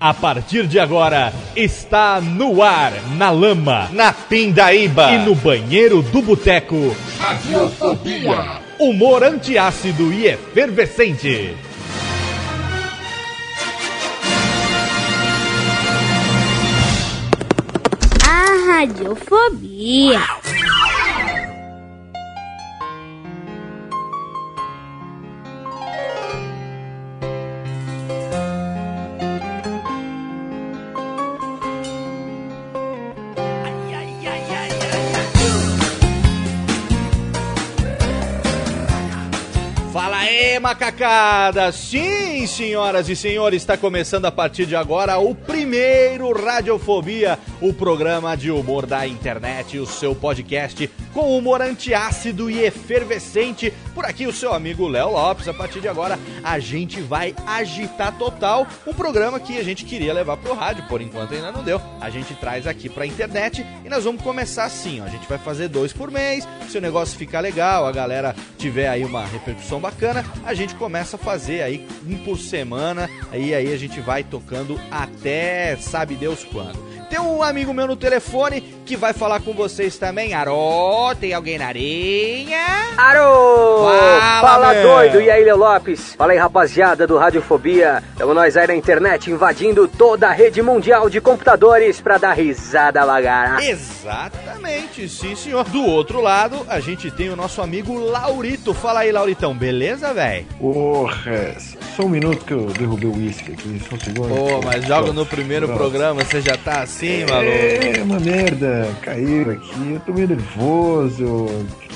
A partir de agora, está no ar, na lama, na pindaíba e no banheiro do boteco. Radiofobia. Humor antiácido e efervescente. A radiofobia. Fala macacada! Sim, senhoras e senhores, está começando a partir de agora o primeiro Radiofobia, o programa de humor da internet, o seu podcast com humor antiácido e efervescente. Por aqui o seu amigo Léo Lopes. A partir de agora a gente vai agitar total o programa que a gente queria levar pro rádio, por enquanto ainda não deu. A gente traz aqui pra internet e nós vamos começar assim, ó. A gente vai fazer dois por mês. Se o negócio ficar legal, a galera tiver aí uma repercussão bacana, a gente começa a fazer aí um por semana. Aí aí a gente vai tocando até sabe Deus quando. Tem um amigo meu no telefone que vai falar com vocês também. Arô, tem alguém na areia? Arô! Fala, Fala doido! E aí, Leo Lopes? Fala aí, rapaziada do Radiofobia. Estamos nós aí na internet invadindo toda a rede mundial de computadores pra dar risada lagara. Exatamente, sim senhor. Do outro lado, a gente tem o nosso amigo Laurito. Fala aí, Lauritão, beleza, velho? Porra, só um minuto que eu derrubei o uísque aqui, só um segundo. Pô, mas joga no primeiro pronto. programa, você já tá assim, maluco? É uma merda, caiu aqui, eu tô meio nervoso.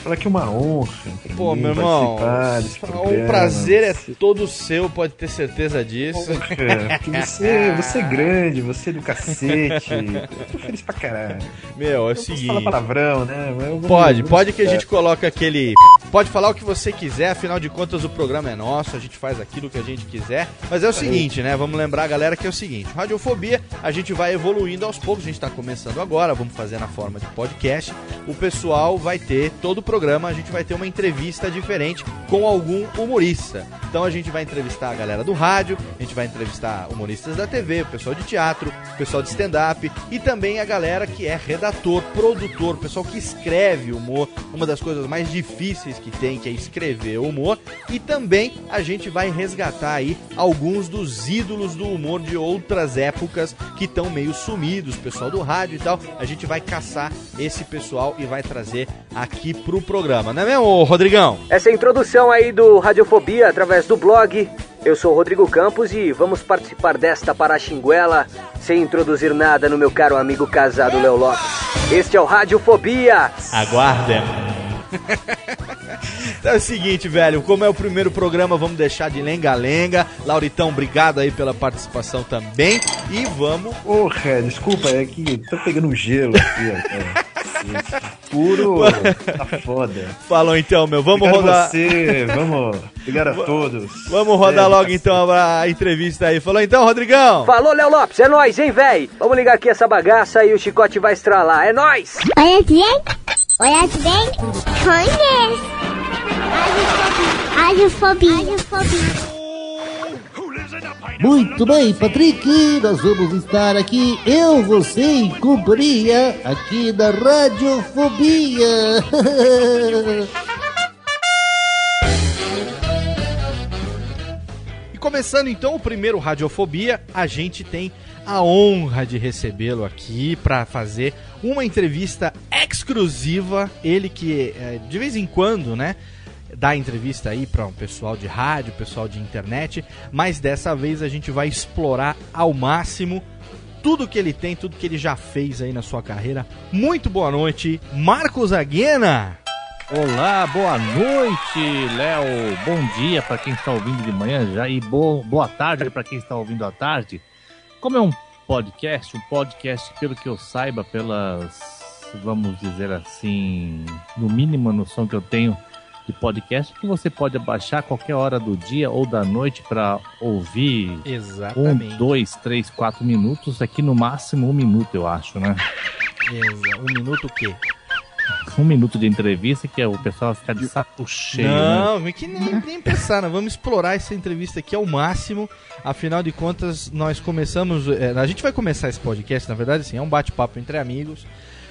Fala que é uma honra. Pô, meu irmão, o prazer é todo seu, pode ter certeza disso. Porra, porque você, você é grande, você é do cacete. Eu tô feliz pra caralho. Meu, é o seguinte. falar palavrão, né? Vou- Pode, vou- pode que a gente coloca aquele. Pode falar o que você quiser, afinal de contas o programa é nosso, a gente faz aquilo que a gente quiser. Mas é o seguinte, né? Vamos lembrar a galera que é o seguinte: Radiofobia, a gente vai evoluindo aos poucos, a gente tá começando agora, vamos fazer na forma de podcast. O pessoal vai ter, todo o programa, a gente vai ter uma entrevista diferente com algum humorista. Então a gente vai entrevistar a galera do rádio, a gente vai entrevistar humoristas da TV, o pessoal de teatro, o pessoal de stand-up e também a galera que é redator, produtor, o pessoal que escreve humor, uma das coisas mais difíceis que tem, que é escrever humor. E também a gente vai resgatar aí alguns dos ídolos do humor de outras épocas que estão meio sumidos, pessoal do rádio e tal. A gente vai caçar esse pessoal e vai trazer aqui pro programa, não é mesmo, Rodrigão? Essa é a introdução aí do Radiofobia através do blog. Eu sou o Rodrigo Campos e vamos participar desta paraxinguela sem introduzir nada no meu caro amigo casado Léo Lopes. Este é o Radiofobia. Aguardem. Então é o seguinte, velho, como é o primeiro programa, vamos deixar de lenga-lenga. Lauritão, obrigado aí pela participação também. E vamos. Porra, desculpa, é que tá pegando gelo aqui. Puro. Tá foda. Falou então, meu. Vamos Obrigado rodar. você, vamos. Obrigado a todos. Vamos rodar É, logo cacete. então a entrevista aí. Falou então, Rodrigão. Falou, Léo Lopes, é nóis, hein, véi? Vamos ligar aqui essa bagaça e o chicote vai estralar. É nóis! Olha bem, olha bem, conhece. Radiofobia. Radiofobia. Muito bem, Patrick, nós vamos estar aqui, eu, você e companhia, aqui na Radiofobia. começando então o primeiro Radiofobia, a gente tem a honra de recebê-lo aqui para fazer uma entrevista exclusiva. Ele que é, de vez em quando, né? Dá entrevista aí para um pessoal de rádio, pessoal de internet, mas dessa vez a gente vai explorar ao máximo tudo que ele tem, tudo que ele já fez aí na sua carreira. Muito boa noite, Marcos Aguena! Olá, boa noite, Léo. Bom dia para quem está ouvindo de manhã já e bo boa tarde para quem está ouvindo à tarde. Como é um podcast, um podcast, pelo que eu saiba, pelas, vamos dizer assim, no mínimo a noção que eu tenho de podcast, que você pode baixar qualquer hora do dia ou da noite para ouvir Exatamente. um, dois, três, quatro minutos, aqui no máximo um minuto, eu acho, né? Exa- Um minuto o quê? Um minuto de entrevista que é o pessoal vai ficar de saco cheio, né? Não, mas que nem, nem pensar, vamos explorar essa entrevista aqui ao máximo. Afinal de contas, nós começamos. é, a gente vai começar esse podcast, na verdade, assim, é um bate-papo entre amigos.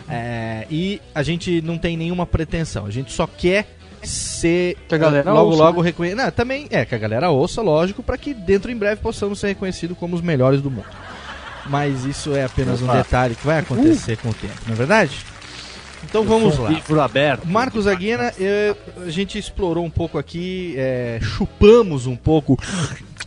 é, e a gente não tem nenhuma pretensão. A gente só quer ser Que a galera logo ouça, logo reconhecido. Não, também é que a galera ouça, lógico, para que dentro em breve possamos ser reconhecidos como os melhores do mundo. Mas isso é apenas um detalhe que vai acontecer com o tempo, não é verdade? Então vamos lá. Livro aberto. Marcos Aguina, eu- a gente explorou um pouco aqui, é, chupamos um pouco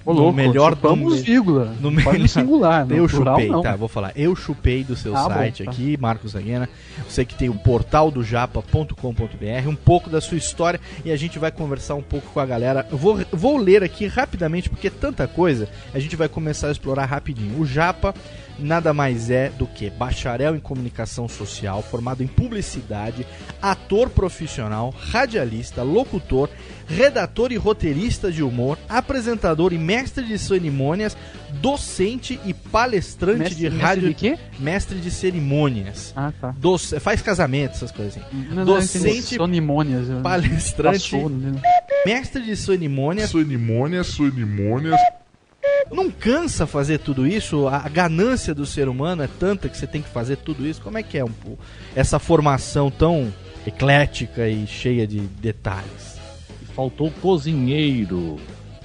Ô, no louco, melhor chupamos no, vírgula. no melhor- no singular, no eu plural, chupei, não. tá, vou falar. Eu chupei do seu Ah, bom, site tá. aqui, Marcos Aguena. Você que tem o portal do japa.com.br, um pouco da sua história e a gente vai conversar um pouco com a galera. Eu vou, vou ler aqui rapidamente porque é tanta coisa, a gente vai começar a explorar rapidinho. O Japa nada mais é do que bacharel em comunicação social, formado em publicidade, ator profissional, radialista, locutor, redator e roteirista de humor, apresentador e mestre de cerimônias, docente e palestrante Mestre- de mestre rádio, de quê? mestre de cerimônias. Ah, tá. Doce, faz casamento, essas coisas assim. Não, Docente- eu- Palestrante, Passou, né? mestre de cerimônias. Cerimônias, cerimônias. Não cansa fazer tudo isso? A ganância do ser humano é tanta que você tem que fazer tudo isso? Como é que é um, essa formação tão eclética e cheia de detalhes? Faltou cozinheiro.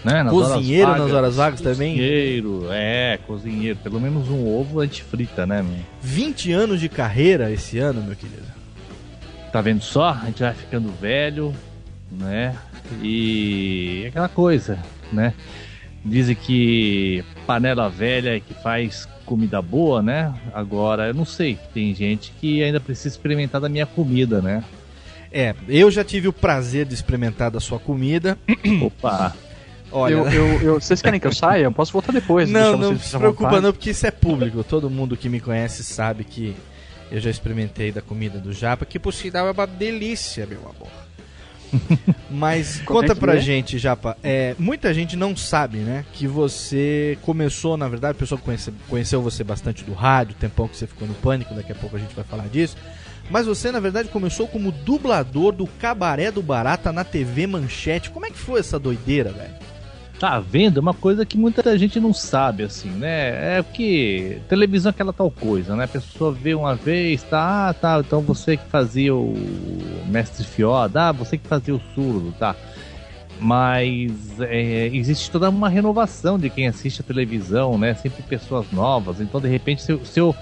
Né? Nas Cozinheiro horas nas horas vagas também? Cozinheiro, é, cozinheiro. Pelo menos um ovo a gente frita, né, meu? 20 anos de carreira esse ano, meu querido. Tá vendo só? A gente vai ficando velho, né? E aquela coisa, né? Dizem que panela velha é que faz comida boa, né? Agora, eu não sei. Tem gente que ainda precisa experimentar da minha comida, né? É, eu já tive o prazer de experimentar da sua comida. Opa! Olha, Eu, eu, eu- vocês querem que eu saia? Eu posso voltar depois. não, não se preocupa não, porque isso é público. Todo mundo que me conhece sabe que eu já experimentei da comida do Japa, que por sinal é uma delícia, meu amor. Mas é conta pra é? gente, Japa, é, muita gente não sabe, né, que você começou, na verdade, a pessoa conhece, conheceu você bastante do rádio, o tempão que você ficou no Pânico, daqui a pouco a gente vai falar disso. Mas você, na verdade, começou como dublador do Cabaré do Barata na TV Manchete. Como é que foi essa doideira, velho? Tá vendo? É uma coisa que muita gente não sabe, assim, né? É que televisão é aquela tal coisa, né? A pessoa vê uma vez, tá, ah, tá, então você que fazia o Mestre Fioda, ah, você que fazia o surdo, tá? Mas é, existe toda uma renovação de quem assiste a televisão, né? Sempre pessoas novas. Então, de repente, se se eu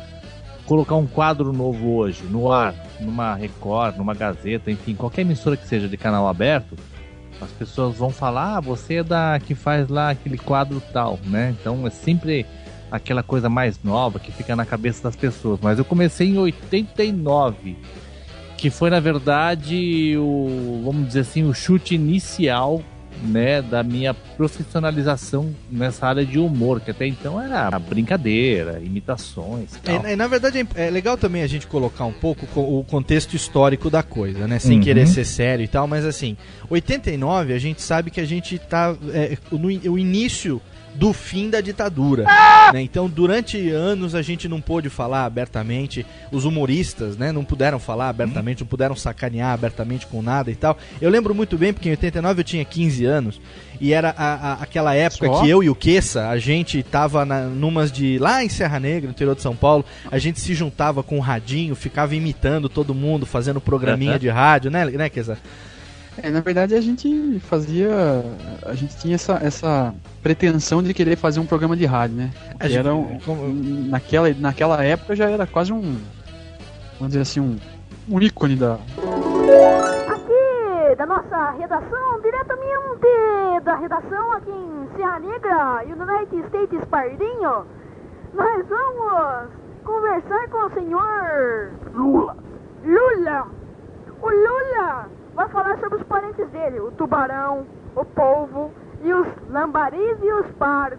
colocar um quadro novo hoje no ar, numa Record, numa Gazeta, enfim, qualquer emissora que seja de canal aberto, as pessoas vão falar, ah, você é da que faz lá aquele quadro tal, né? Então é sempre aquela coisa mais nova que fica na cabeça das pessoas. Mas eu comecei em 89, que foi na verdade o, vamos dizer assim, o chute inicial, né, da minha profissionalização nessa área de humor, que até então era brincadeira, imitações, e tal. É, na verdade, é é legal também a gente colocar um pouco co- o contexto histórico da coisa, né? Sem Uhum. querer ser sério e tal, mas assim, 89 a gente sabe que a gente tá é, no o início do fim da ditadura. né? Então, durante anos a gente não pôde falar abertamente, os humoristas, né, não puderam falar abertamente, não puderam sacanear abertamente com nada e tal. Eu lembro muito bem porque em 89 eu tinha 15 anos e era a- a- aquela época Só? que eu e o Queça, a gente tava na, numas de lá em Serra Negra, no interior de São Paulo, a gente se juntava com o radinho, ficava imitando todo mundo, fazendo programinha Aham. de rádio, né, né, Queça? É, na verdade a gente fazia. A gente tinha essa, essa pretensão de querer fazer um programa de rádio, né? A gente- era um- como- naquela, naquela época já era quase um. Vamos dizer assim, um, um ícone da. Aqui da nossa redação, diretamente da redação aqui em Serra Negra, United States Pardinho, nós vamos conversar com o senhor Lula. Lula! O Lula vai falar sobre os parentes dele, o tubarão, o polvo e os lambaris e os pardos.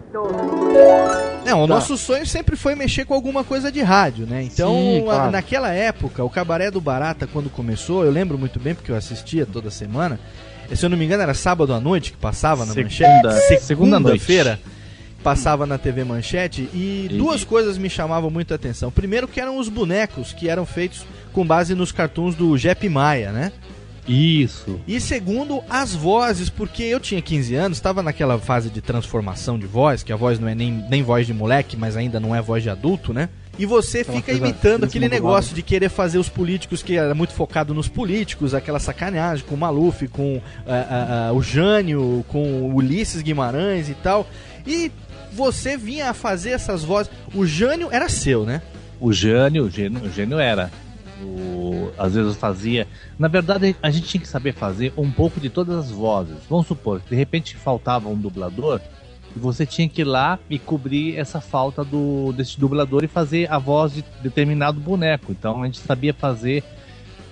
Não, o Tá. nosso sonho sempre foi mexer com alguma coisa de rádio, né? Então, Sim, a- claro. naquela época, o Cabaré do Barata, quando começou, eu lembro muito bem porque eu assistia toda semana. Se eu não me engano, era sábado à noite que passava na Segunda- manchete. segunda. Segunda-feira. Passava na TV Manchete e E- duas coisas me chamavam muito a atenção. Primeiro que eram os bonecos que eram feitos com base nos cartoons do Jep Maia, né? Isso. E segundo, as vozes, porque eu tinha 15 anos, estava naquela fase de transformação de voz, que a voz não é nem, nem voz de moleque, mas ainda não é voz de adulto, né? E você Aquela fica imitando aquele negócio de querer fazer os políticos, que era muito focado nos políticos, aquela sacaneagem com o Maluf, com ah, ah, ah, o Jânio, com o Ulisses Guimarães e tal. E você vinha a fazer essas vozes. O Jânio era seu, né? O Jânio, o Gênio, o Gênio era. O- às vezes fazia. Na verdade, a gente tinha que saber fazer um pouco de todas as vozes. Vamos supor, de repente faltava um dublador e você tinha que ir lá e cobrir essa falta do desse dublador e fazer a voz de determinado boneco. Então a gente sabia fazer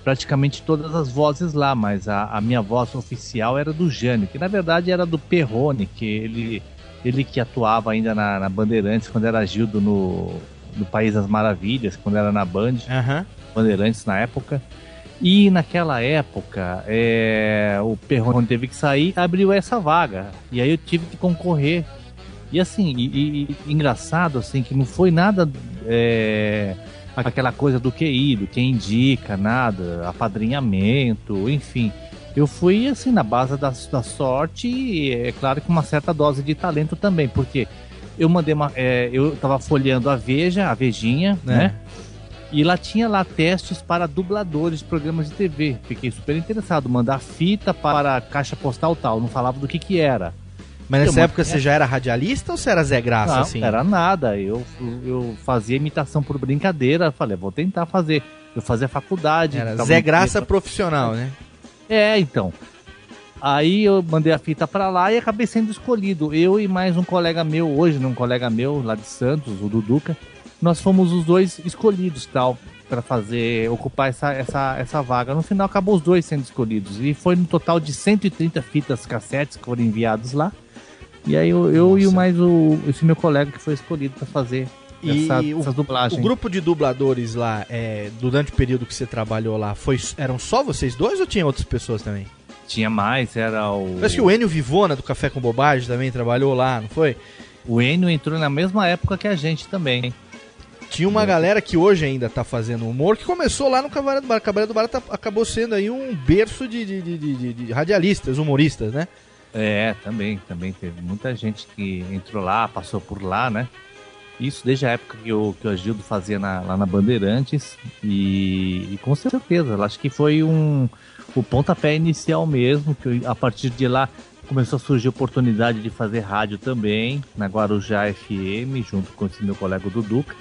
praticamente todas as vozes lá, mas a, a minha voz oficial era do Jânio, que na verdade era do Perrone, que ele ele que atuava ainda na, na Bandeirantes quando era Gildo no, no País das Maravilhas, quando era na Band, Aham. Bandeirantes na época. E naquela época, é, o Perrone teve que sair, abriu essa vaga. E aí eu tive que concorrer. E assim, e, e- engraçado assim, que não foi nada é, aquela coisa do QI, do quem indica, nada, apadrinhamento, enfim. Eu fui assim na base da, da sorte e é claro que uma certa dose de talento também, porque eu mandei uma. é, eu tava folheando a Veja, a Vejinha, né? E lá tinha lá testes para dubladores de programas de TV. Fiquei super interessado. Mandar fita para a caixa postal tal. Não falava do que que era. Mas nessa Eu época você já era radialista ou você era Zé Graça, não, assim? era nada. Eu, eu fazia imitação por brincadeira. Falei, vou tentar fazer. Eu fazia faculdade. Era Zé Graça profissional, né? É, então. Aí eu mandei a fita pra lá e acabei sendo escolhido. Eu e mais um colega meu, hoje, um colega meu lá de Santos, o Duduca, nós fomos os dois escolhidos tal para fazer ocupar essa, essa, essa vaga. No final acabou os dois sendo escolhidos e foi no total de 130 fitas cassetes que foram enviados lá. E aí eu, eu e o mais o esse meu colega que foi escolhido para fazer E essa, o- essa O dublagem. grupo de dubladores lá, é, durante o período que você trabalhou lá, foi, eram só vocês dois ou tinha outras pessoas também? Tinha mais, era o Parece que o Enio Vivona, do Café com Bobagem, também trabalhou lá, não foi? o Enio entrou na mesma época que a gente também. Tinha uma galera que hoje ainda tá fazendo humor, que começou lá no Cabaré do Bar. Cabaré do Bar tá- acabou sendo aí um berço de, de, de- de- radialistas, humoristas, né? É, também, também teve muita gente que entrou lá, passou por lá, né? Isso desde a época que o, que o Agildo fazia na- lá na Bandeirantes e, e com certeza, acho que foi um o pontapé inicial mesmo, que a partir de lá começou a surgir a oportunidade de fazer rádio também, na Guarujá FM, junto com esse meu colega Duduca.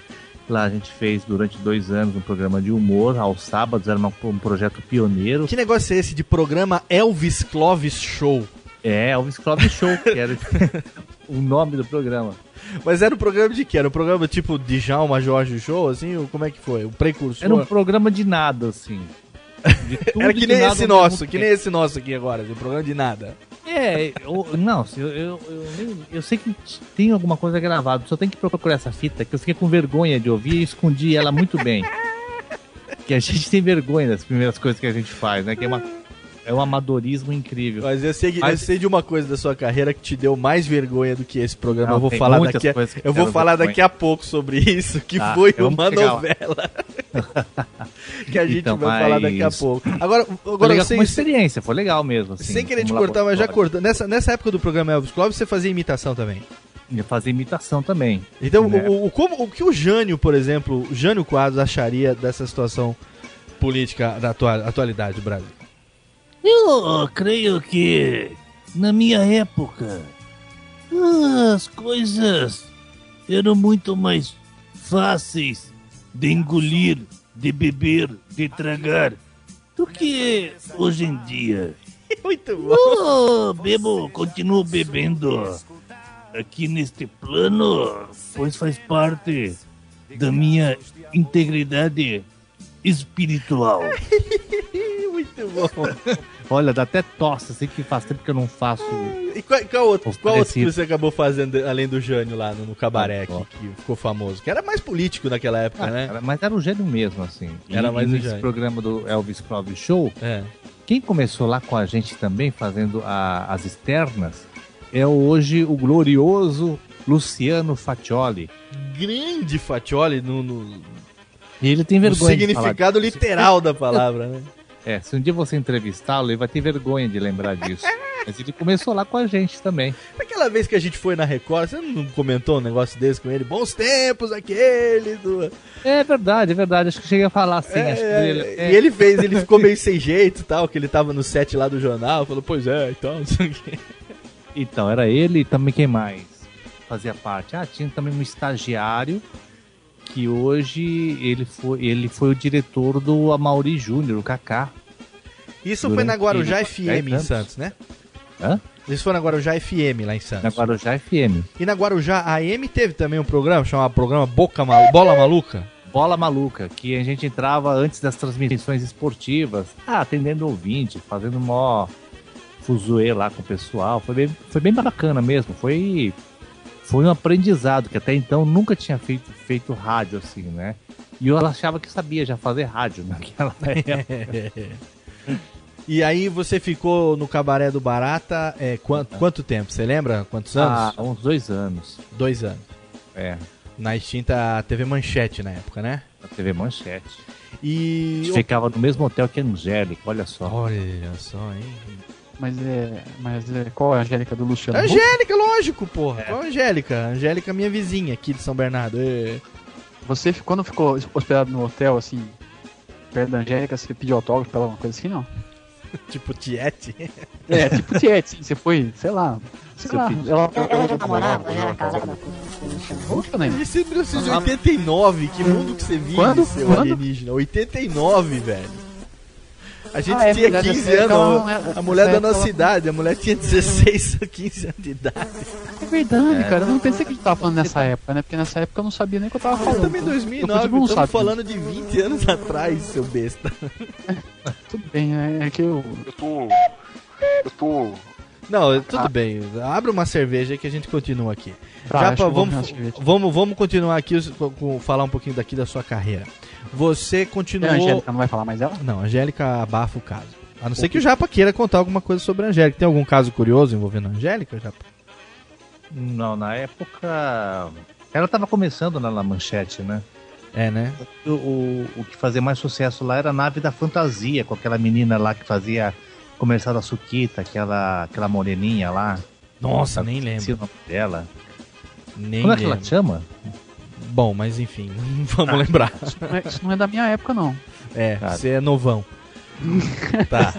Lá a gente fez durante dois anos um programa de humor, aos sábados, era uma- um projeto pioneiro. Que negócio é esse de programa Elvis Clovis Show? É, Elvis Club Show, que era o nome do programa. Mas era um programa de quê? Era um programa tipo Djalma Jorge Show, assim? Ou como é que foi? O precursor? Era um programa de nada, assim. De tudo Era que nem esse nosso, que nem esse nosso aqui agora, um programa de nada. É, eu, não, eu, eu, eu, eu sei que tem alguma coisa gravada, só tem que procurar essa fita, que eu fiquei com vergonha de ouvir e escondi ela muito bem. Que a gente tem vergonha das primeiras coisas que a gente faz, né? Que é, uma, é um amadorismo incrível. Mas eu sei, que- eu Mas- sei de uma coisa da sua carreira que te deu mais vergonha do que esse programa. Não, eu vou falar daqui a, eu vou falar vergonha. daqui a pouco sobre isso, que Tá, foi uma novela. que a gente Então, vai falar daqui a mas- pouco. Agora, Foi agora legal, sem, uma experiência, foi legal mesmo. Assim, sem querer te cortar, mas já cortando. Nessa, nessa época do programa Elvis Clóvis, você fazia imitação também. Ia fazer imitação também. Então, Né? o, o- como, o que o Jânio, por exemplo, o Jânio Quadros acharia dessa situação política da atua- atualidade do Brasil? Eu creio que na minha época as coisas eram muito mais fáceis de engolir, de beber, de tragar do que hoje em dia. Muito bom. Oh, bebo, continuo bebendo aqui neste plano, pois faz parte da minha integridade espiritual. Muito bom. Olha, dá até tosse, assim que faz tempo que eu não faço. E qual, qual outro, qual outro que você acabou fazendo além do Jânio lá no, no cabaré Ah, que, que ficou famoso? Que era mais político naquela época, Ah, né? era- mas era o gênio mesmo, assim. Era e, mais e o nesse programa do Elvis Presley Show, É. quem começou lá com a gente também, fazendo a- as externas, é hoje o glorioso Luciano Faccioli. Grande Fatioli no, no, E ele tem vergonha falar significado literal da palavra, né? É, se um dia você entrevistá-lo, ele vai ter vergonha de lembrar disso. Mas ele começou lá com a gente também. Naquela vez que a gente foi na Record, você não comentou um negócio desse com ele? Bons tempos aquele do... É verdade, é verdade. Acho que cheguei a falar assim. É, é, ele- é. E ele fez, ele ficou meio sem jeito e tal, que ele tava no set lá do jornal, falou, pois é, e tal, não sei o quê. Então, era ele e também quem mais fazia parte? Ah, tinha também um estagiário que hoje ele foi, ele foi o diretor do Amaury Júnior, o Kaká. Isso foi na Guarujá 10 FM em. Santos, né? Hã? Isso foi na Guarujá FM lá em Santos. Na Guarujá FM. E na Guarujá AM teve também um programa chamado programa Boca Mal... Bola Maluca. Bola Maluca, que a gente entrava antes das transmissões esportivas, ah, atendendo ouvinte, fazendo mó fuzuê lá com o pessoal. Foi bem, foi bem bacana mesmo. Foi, foi um aprendizado, que até então nunca tinha feito, feito rádio assim, né? E eu achava que sabia já fazer rádio naquela época. E aí você ficou no Cabaré do Barata é, quanto, quanto tempo? Você lembra? Quantos anos? Ah, uns dois anos. Dois anos. É, Na extinta TV Manchete na época, né? na TV Manchete. A E... gente ficava no mesmo hotel que a Angélica, olha só. Olha só, hein? Mas é. Mas é. Qual é a Angélica do Luciano? Angélica, lógico, porra. Qual a Angélica? Angélica, minha vizinha aqui de São Bernardo. É. Você, quando ficou hospedado no hotel, assim, perto da Angélica, você pediu autógrafo pra ela, uma coisa assim, não? Tipo Tiete. É, tipo assim, você foi, sei lá. Sei lá, pediu- ela. Eu já namorava, eu já era casada com o Luciano Huck. Puta, né? Isso é 1989. Que mundo que você vive, Quando? seu Quando? alienígena? 89, velho. A gente Ah, é tinha verdade, 15 essa época ela anos. era- a mulher essa da nossa ela- idade. A mulher tinha 16 ou 15 anos de idade. É verdade, cara. Eu não pensei que a gente tava falando nessa época, né? Porque nessa época eu não sabia nem o que eu tava falando. também então, 2009. eu Estamos falando de 20 anos atrás, seu besta. Tudo bem, é, é que eu. Eu tô. Eu tô. Não, tudo Ah. bem. Abre uma cerveja que a gente continua aqui. Tá, vamos, vamos, vamos continuar aqui, com, com- falar um pouquinho daqui da sua carreira. Você continuou. a Angélica não vai falar mais dela? Não, a Angélica abafa o caso. A não ser que o Japa queira contar alguma coisa sobre a Angélica. Tem algum caso curioso envolvendo a Angélica, Japa? Não, na época. Ela tava começando na, na manchete, né? É, né? O, o, o que fazia mais sucesso lá era a nave da fantasia, com aquela menina lá que fazia comercial da Suquita, aquela, aquela moreninha lá. Nossa, nem lembro. o nome dela. Nem Como é que ela chama? Bom, mas enfim, vamos Ah. lembrar. Isso não, é, isso não é da minha época, não. É, Cara. você é novão. tá.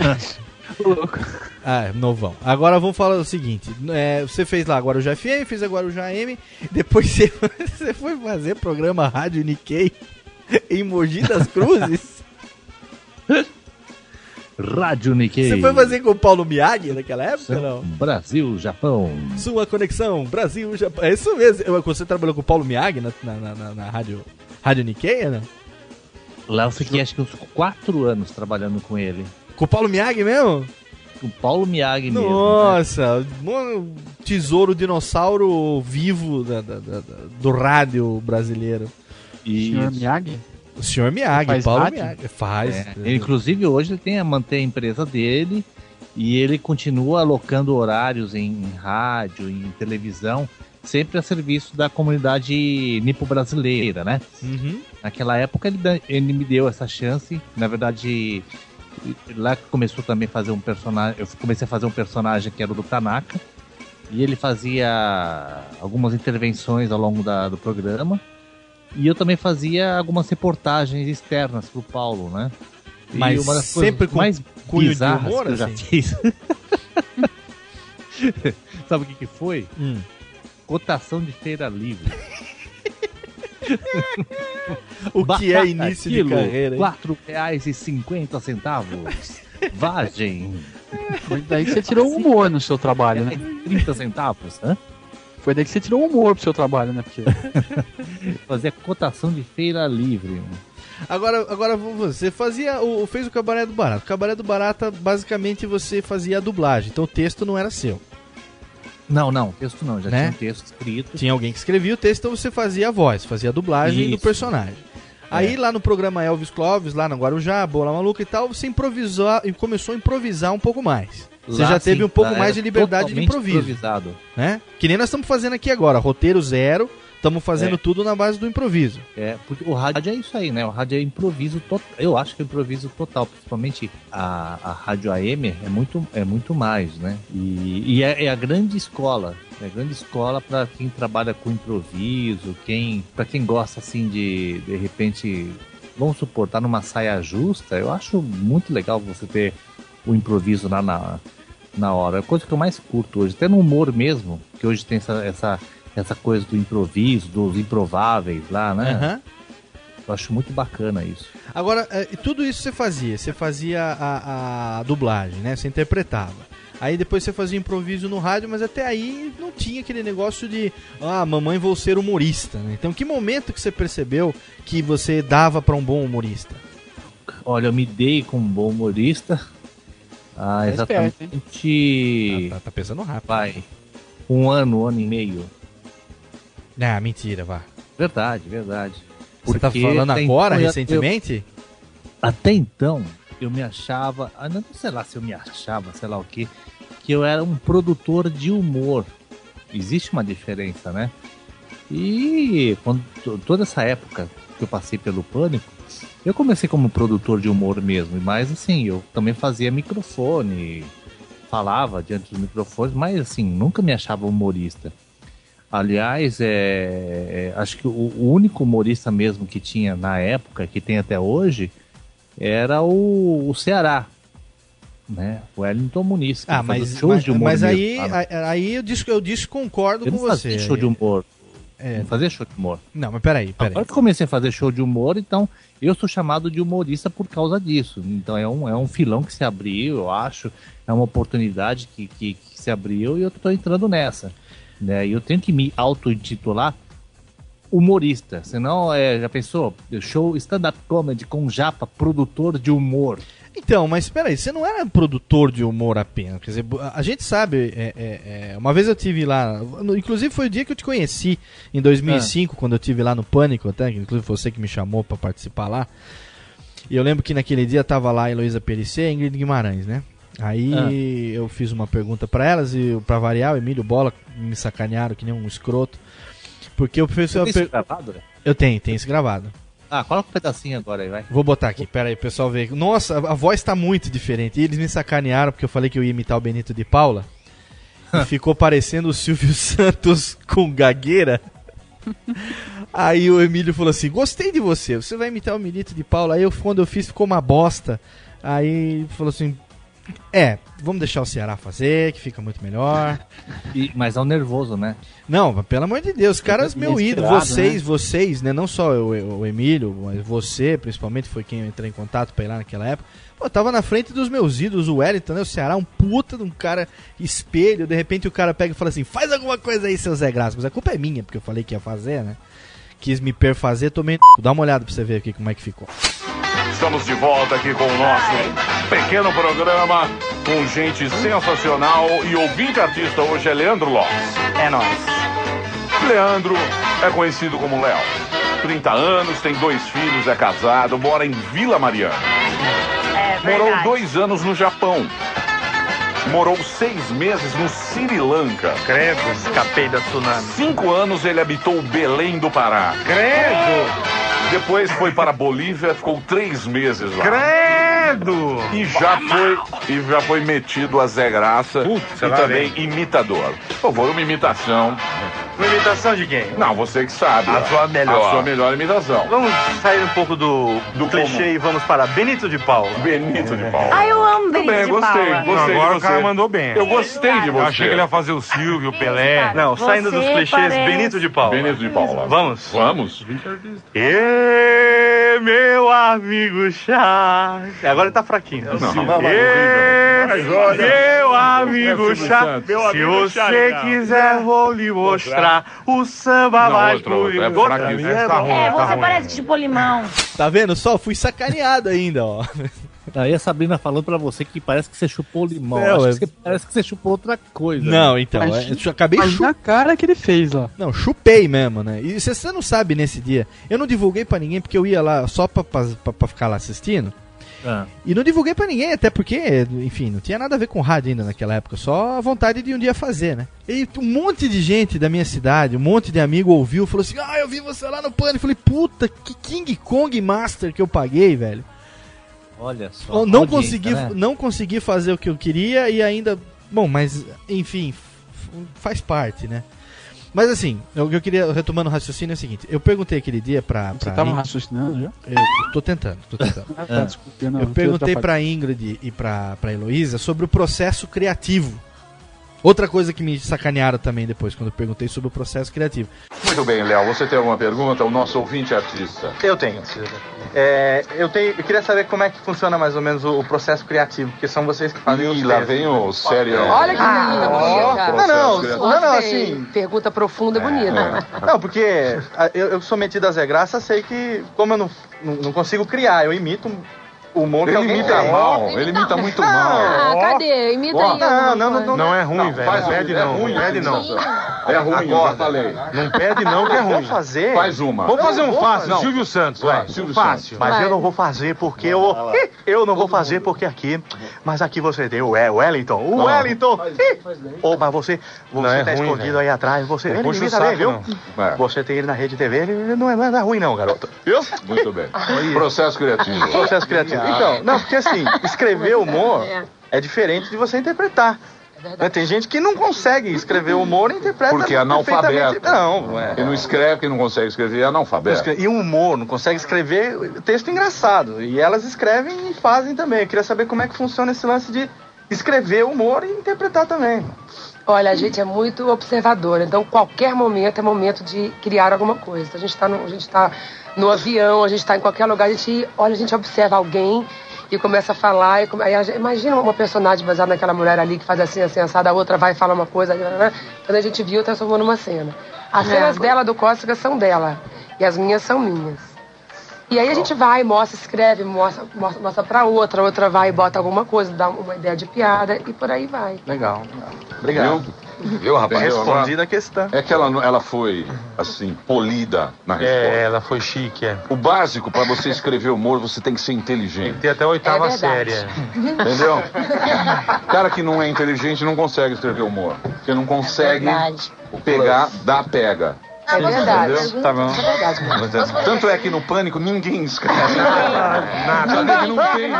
Louco. Ah, é novão. Agora vamos falar o seguinte: é, você fez lá agora o FM, fez agora o AM, depois você, você foi fazer programa Rádio Nikkei em Mogi das Cruzes. Rádio Nikkei. Você foi fazer com o Paulo Miyagi naquela época, não? Brasil, Japão. Sua conexão, Brasil, Japão. É isso mesmo. Você trabalhou com o Paulo Miyagi na, na, na- na- na rádio, rádio Nikkei, né? Lá eu fiquei acho que uns quatro anos trabalhando com ele. Com o Paulo Miyagi mesmo? Com o Paulo Miyagi mesmo. né? Nossa, um tesouro dinossauro vivo da- da- da- da- do rádio brasileiro. E Senhor Miyagi? O senhor Miyagi, Faz Paulo rádio? Miyagi. Faz. É, ele, inclusive hoje ele tem a manter a empresa dele e ele continua alocando horários em, em rádio, em televisão, sempre a serviço da comunidade nipo-brasileira, né? Uhum. Naquela época ele, ele me deu essa chance, na verdade lá que começou também a fazer um personagem, eu comecei a fazer um personagem que era o do Tanaka e ele fazia algumas intervenções ao longo da- do programa. E eu também fazia algumas reportagens externas pro Paulo, né? E Mas uma das sempre coisas com mais cunho de bizarras humor, que eu já assim? fiz. Sabe o que, que foi? Hum. Cotação de feira livre. O que é Batata início de quilo, carreira, hein? R$ 4,50. Vagem, Foi daí que você tirou o humor no seu trabalho, né? 30 centavos. Hã? Foi daí que você tirou o humor pro seu trabalho, né? Porque Fazia cotação de feira livre. Agora, agora você fazia o fez o Cabaré do Barata. O Cabaré do Barata, basicamente você fazia a dublagem. Então o texto não era seu. Não, não, texto não, já Né? tinha um texto escrito. Tinha alguém que escrevia o texto, então você fazia a voz, fazia a dublagem do Isso. personagem. Aí lá no programa Elvis Clóvis, lá no Guarujá, Bola Maluca e tal, você improvisou e começou a improvisar um pouco mais. Você Lá, já teve sim, um pouco mais de liberdade de improviso. improvisado. Né? Que nem nós estamos fazendo aqui agora, roteiro zero, estamos fazendo É. tudo na base do improviso. É, porque o rádio é isso aí, né? O rádio é improviso total. Eu acho que é improviso total, principalmente a, a rádio AM é muito, é muito mais, né? E, e é, é a grande escola. É a grande escola para quem trabalha com improviso, quem para quem gosta assim de de repente, vamos supor, tá numa saia justa. Eu acho muito legal você ter o improviso lá na, na hora. É a coisa que eu mais curto hoje, até no humor mesmo, que hoje tem essa, essa, essa coisa do improviso, dos improváveis lá, né? Aham. Eu acho muito bacana isso. Agora, é, tudo isso você fazia. Você fazia a, a dublagem, né? Você interpretava. Aí depois você fazia improviso no rádio, mas até aí não tinha aquele negócio de ah, mamãe vou ser humorista. Né? Então, que momento que você percebeu que você dava pra um bom humorista? Olha, eu me dei com um bom humorista. Ah, Tá esperto, exatamente. Tá, tá pensando rápido. Vai. Um ano, um ano e meio. Ah, mentira, vá. Verdade, verdade. Você tá Porque falando agora, então eu- recentemente? até então, eu me achava. ah, Não sei lá se eu me achava, sei lá o que. Que eu era um produtor de humor. Existe uma diferença, né? E quando, to- toda essa época que eu passei pelo pânico, eu comecei como produtor de humor mesmo, mas assim, eu também fazia microfone, falava diante dos microfones, mas assim, nunca me achava humorista. Aliás, é, é, acho que o, o único humorista mesmo que tinha na época, que tem até hoje, era o, o Ceará. Né? O Wellington Muniz. que Ah, mas, shows mas, de humor mas mesmo, aí, aí, eu, dis, eu desconcordo Eu com você. show de humor. É. Não fazia show de humor. Não, mas peraí, peraí. Agora que comecei a fazer show de humor, então eu sou chamado de humorista por causa disso. Então é um, é um filão que se abriu, eu acho. É uma oportunidade que, que, que se abriu e eu tô entrando nessa. Né? E eu tenho que me auto-intitular humorista. Senão, é, já pensou? Show stand-up comedy com japa, produtor de humor. Então, mas peraí, você não era produtor de humor apenas. Quer dizer, a gente sabe. é, é, é, uma vez eu tive lá. Inclusive foi o dia que eu te conheci, em 2005, quando eu tive lá no Pânico, até. que Inclusive você que me chamou pra participar lá. E eu lembro que naquele dia tava lá a Heloísa Perissé e Ingrid Guimarães, né? Aí Ah. eu fiz uma pergunta pra elas e pra variar, o Emílio Bola me sacanearam que nem um escroto. Porque eu fiz Você tem isso gravado, né? Eu tenho, tem isso gravado. Ah, coloca um pedacinho agora aí, vai. Vou botar aqui, pera aí, o pessoal vê. Nossa, a a voz tá muito diferente. E eles me sacanearam porque eu falei que eu ia imitar o Benito de Paula. e ficou parecendo o Silvio Santos com gagueira. Aí o Emílio falou assim: Gostei de você, você vai imitar o Benito de Paula. Aí eu, quando eu fiz, ficou uma bosta. Aí falou assim: É, vamos deixar o Ceará fazer, que fica muito melhor. E, mas é um nervoso, né? Não, pelo amor de Deus, caras, meu ídolo, vocês, né? vocês, né? Não só o, o Emílio, mas você, principalmente, foi quem eu entrei em contato pra ir lá naquela época. Pô, tava na frente dos meus ídolos, o Wellington, né? O Ceará, um puta de um cara espelho. De repente o cara pega e fala assim: faz alguma coisa aí, seu Zé Graça. Mas a culpa é minha, porque eu falei que ia fazer, né? Quis me perfazer, tomei. Dá uma olhada pra você ver aqui como é que ficou. Estamos de volta aqui com o nosso pequeno programa com gente sensacional e ouvinte artista hoje é Leandro Lopes. É nóis. Leandro é conhecido como Léo. 30 anos, tem dois filhos, é casado, mora em Vila Mariana. Morou dois anos no Japão. Morou seis meses no Sri Lanka. Credo, escapei da tsunami. Cinco anos ele habitou Belém do Pará. Credo! Depois foi para Bolívia, ficou três meses lá. Credo! E já foi, e já foi metido a Zé Graça e lá também imitador. Por favor, uma imitação. Uma imitação de quem? Não, você que sabe. A ó. sua melhor. A sua melhor imitação. Vamos sair um pouco do, do clichê comum. e vamos para Benito de Paula. Benito de Paula. Ai, eu amo Tudo Benito bem, de gostei, Paula. gostei Agora o cara você. mandou bem. Eu gostei de Eu você. achei que ele ia fazer o Silvio, o Pelé. Não, Você saindo dos clichês, parece- Benito de Paula. Benito de Paula. Vamos? Vamos. você, meu amigo Chá. Agora ele tá fraquinho. Não, Sim. não, não, olha, meu é amigo. Meu Se você Chá, quiser, vou lhe mostrar o samba Não, mais outro, outro, é bonito. fraquinho. É, Tá ruim, É, tá você ruim. parece tipo limão. Tá vendo só? Fui sacaneado ainda, ó. Aí a Sabrina falando pra você que parece que você chupou limão. É, ué. que você- parece que você chupou outra coisa. Não, né? então, Mas- é, eu acabei Mas cara que ele fez lá. Não, chupei mesmo, né? E você você não sabe nesse dia. Eu não divulguei pra ninguém porque eu ia lá só pra, pra- pra ficar lá assistindo. Ah. E não divulguei pra ninguém, até porque, enfim, não tinha nada a ver com rádio ainda naquela época, só a vontade de um dia fazer, né? E um monte de gente da minha cidade, um monte de amigo ouviu, falou assim: "Ah, eu vi você lá no pano". Eu falei: "Puta, que King Kong Master que eu paguei, velho". Olha só. Não consegui, né? não consegui fazer o que eu queria e ainda, bom, mas enfim, faz parte, né? Mas assim, o que eu queria retomando o raciocínio é o seguinte, eu perguntei aquele dia pra, Você pra tava In- raciocinando já? eu tô tentando, tô tentando. Ah, tá, desculpa, não- eu perguntei pra Ingrid e pra, pra Heloísa sobre o processo criativo. Outra coisa que me sacanearam também depois, quando eu perguntei sobre o processo criativo. Muito bem, Léo. Você tem alguma pergunta? O nosso ouvinte é artista. Eu tenho. É, eu, tenho, eu queria saber como é que funciona mais ou menos o, o processo criativo, porque são vocês que fazem Ih, os lá vem o sério. Olha que pergunta bonita. Não, não, não, não, assim. Pergunta profunda e bonita. Não, porque eu, eu sou metido a Zé Graça, sei que, como eu não, não, não consigo criar, eu imito o que Ele alguém imita tem. mal, ele imita muito Não. mal. Ah, cadê? Imita Ó, aí. não, não, coisa. não, Não é ruim, Não, velho. faz Não pede é não. ruim, Não pede não. É ruim, eu já falei. Não pede não, que é Eu vou ruim. fazer. Faz uma. Vamos fazer Eu um fácil. fazer. Silvio Santos, Vai. Silvio Fácil. Mas Vai. eu não vou fazer porque eu. Eu não vou fazer porque aqui. Mas aqui você tem o We- Wellington. O Wellington! Ô, mas você. Você Não, é tá escondido aí atrás. Você. Não Ele imita bem, viu? não. É. Você tem ele na rede TV, ele não é, não é ruim, não, garoto. Viu? Muito bem. Processo criativo. Processo criativo. Então, não, porque assim, escrever humor é diferente de você interpretar. Né, Tem gente que não consegue escrever humor e interpreta Porque é analfabeto. Não, é. Quem não escreve, quem não consegue escrever, é analfabeto. E um humor, não consegue escrever texto engraçado. E elas escrevem e fazem também. Eu queria saber como é que funciona esse lance de escrever humor e interpretar também. Olha, a gente é muito observador, então qualquer momento é momento de criar alguma coisa. A gente está no, a gente tá no avião, a gente está em qualquer lugar, a gente olha, a gente observa alguém e começa a falar. E come- imagina uma personagem baseada naquela mulher ali que faz assim, assim, assada, a outra vai e fala uma coisa. né? Quando a gente viu, transformou numa cena. As É. cenas dela do Cócega são dela e as minhas são minhas. E aí a gente vai, mostra, escreve, mostra, mostra, mostra pra outra, outra vai e bota alguma coisa, dá uma ideia de piada e por aí vai. Legal. Obrigado. Viu? Rapaz? Respondida a questão. É que ela, ela foi, assim, polida na resposta. É, ela foi chique, é. O básico, pra você escrever humor, você tem que ser inteligente. Tem até a oitava É série. é. Entendeu? cara que não é inteligente não consegue escrever humor. Porque não consegue Verdade. pegar, dá pega. É verdade. Entendeu? Tá bom. É verdade, mesmo. Tanto é que no pânico ninguém escreve nada. Nada que não tem.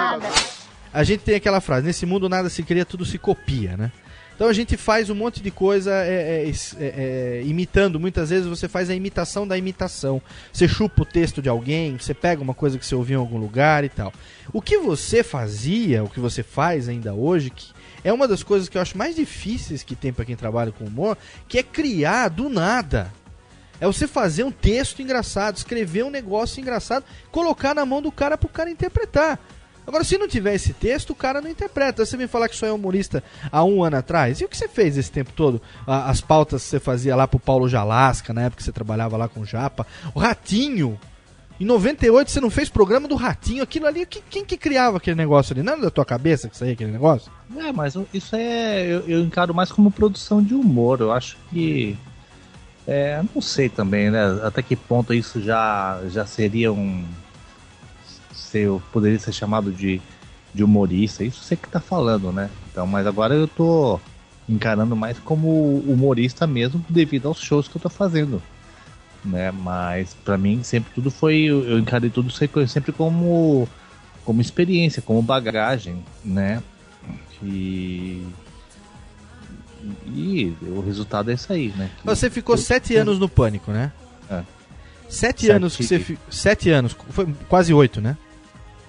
A gente tem aquela frase, nesse mundo nada se cria, tudo se copia, né? Então a gente faz um monte de coisa é, é, es- é, é, imitando. Muitas vezes você faz a imitação da imitação. Você chupa o texto de alguém, você pega uma coisa que você ouviu em algum lugar e tal. O que você fazia, o que você faz ainda hoje, que é uma das coisas que eu acho mais difíceis que tem pra quem trabalha com humor, que é criar do nada. É você fazer um texto engraçado, escrever um negócio engraçado, colocar na mão do cara pro cara interpretar. Agora, se não tiver esse texto, o cara não interpreta. Você vem falar que só é humorista há um ano atrás. E o que você fez esse tempo todo? As pautas que você fazia lá pro Paulo Jalasca, na época que você trabalhava lá com o Japa. O Ratinho. Em 98 você não fez programa do Ratinho. Aquilo ali, que- quem que criava aquele negócio ali? Não era da tua cabeça que saía aquele negócio? É, mas isso é. Eu, eu encaro mais como produção de humor. Eu acho que. É, não sei também, né? Até que ponto isso já, já seria um. Ser, poderia ser chamado de, de humorista. Isso você que tá falando, né? Então, mas agora eu tô encarando mais como humorista mesmo devido aos shows que eu tô fazendo. Né? Mas pra mim sempre tudo foi. Eu eu encarei tudo sempre- como, como experiência, como bagagem, né? E, e o resultado é isso aí, né? Que- Você ficou sete anos no Pânico, né? É. Sete, Sete anos que você... Sete anos. Foi quase oito, né?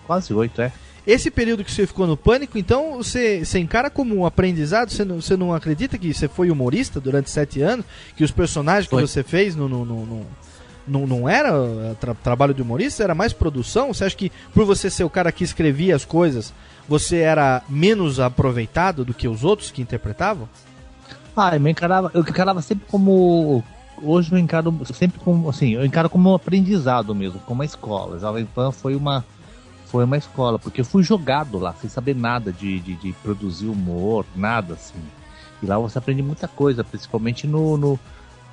Quase oito, é. Esse período que você ficou no pânico, então você, você encara como um aprendizado? Você não, você não acredita que você foi humorista durante sete anos? Que os personagens Foi. que você fez no, no, no- no- Não, não era uh, tra- trabalho de humorista? Era mais produção? Você acha que por você ser o cara que escrevia as coisas, você era menos aproveitado do que os outros que interpretavam? Ah, eu me encarava, eu encarava sempre como. Hoje eu encaro sempre como. Assim, eu encaro como um aprendizado mesmo, como uma escola. Jovem Pan foi uma. Foi uma escola, porque eu fui jogado lá, sem saber nada de, de, de produzir humor, nada assim. E lá você aprende muita coisa, principalmente no, no,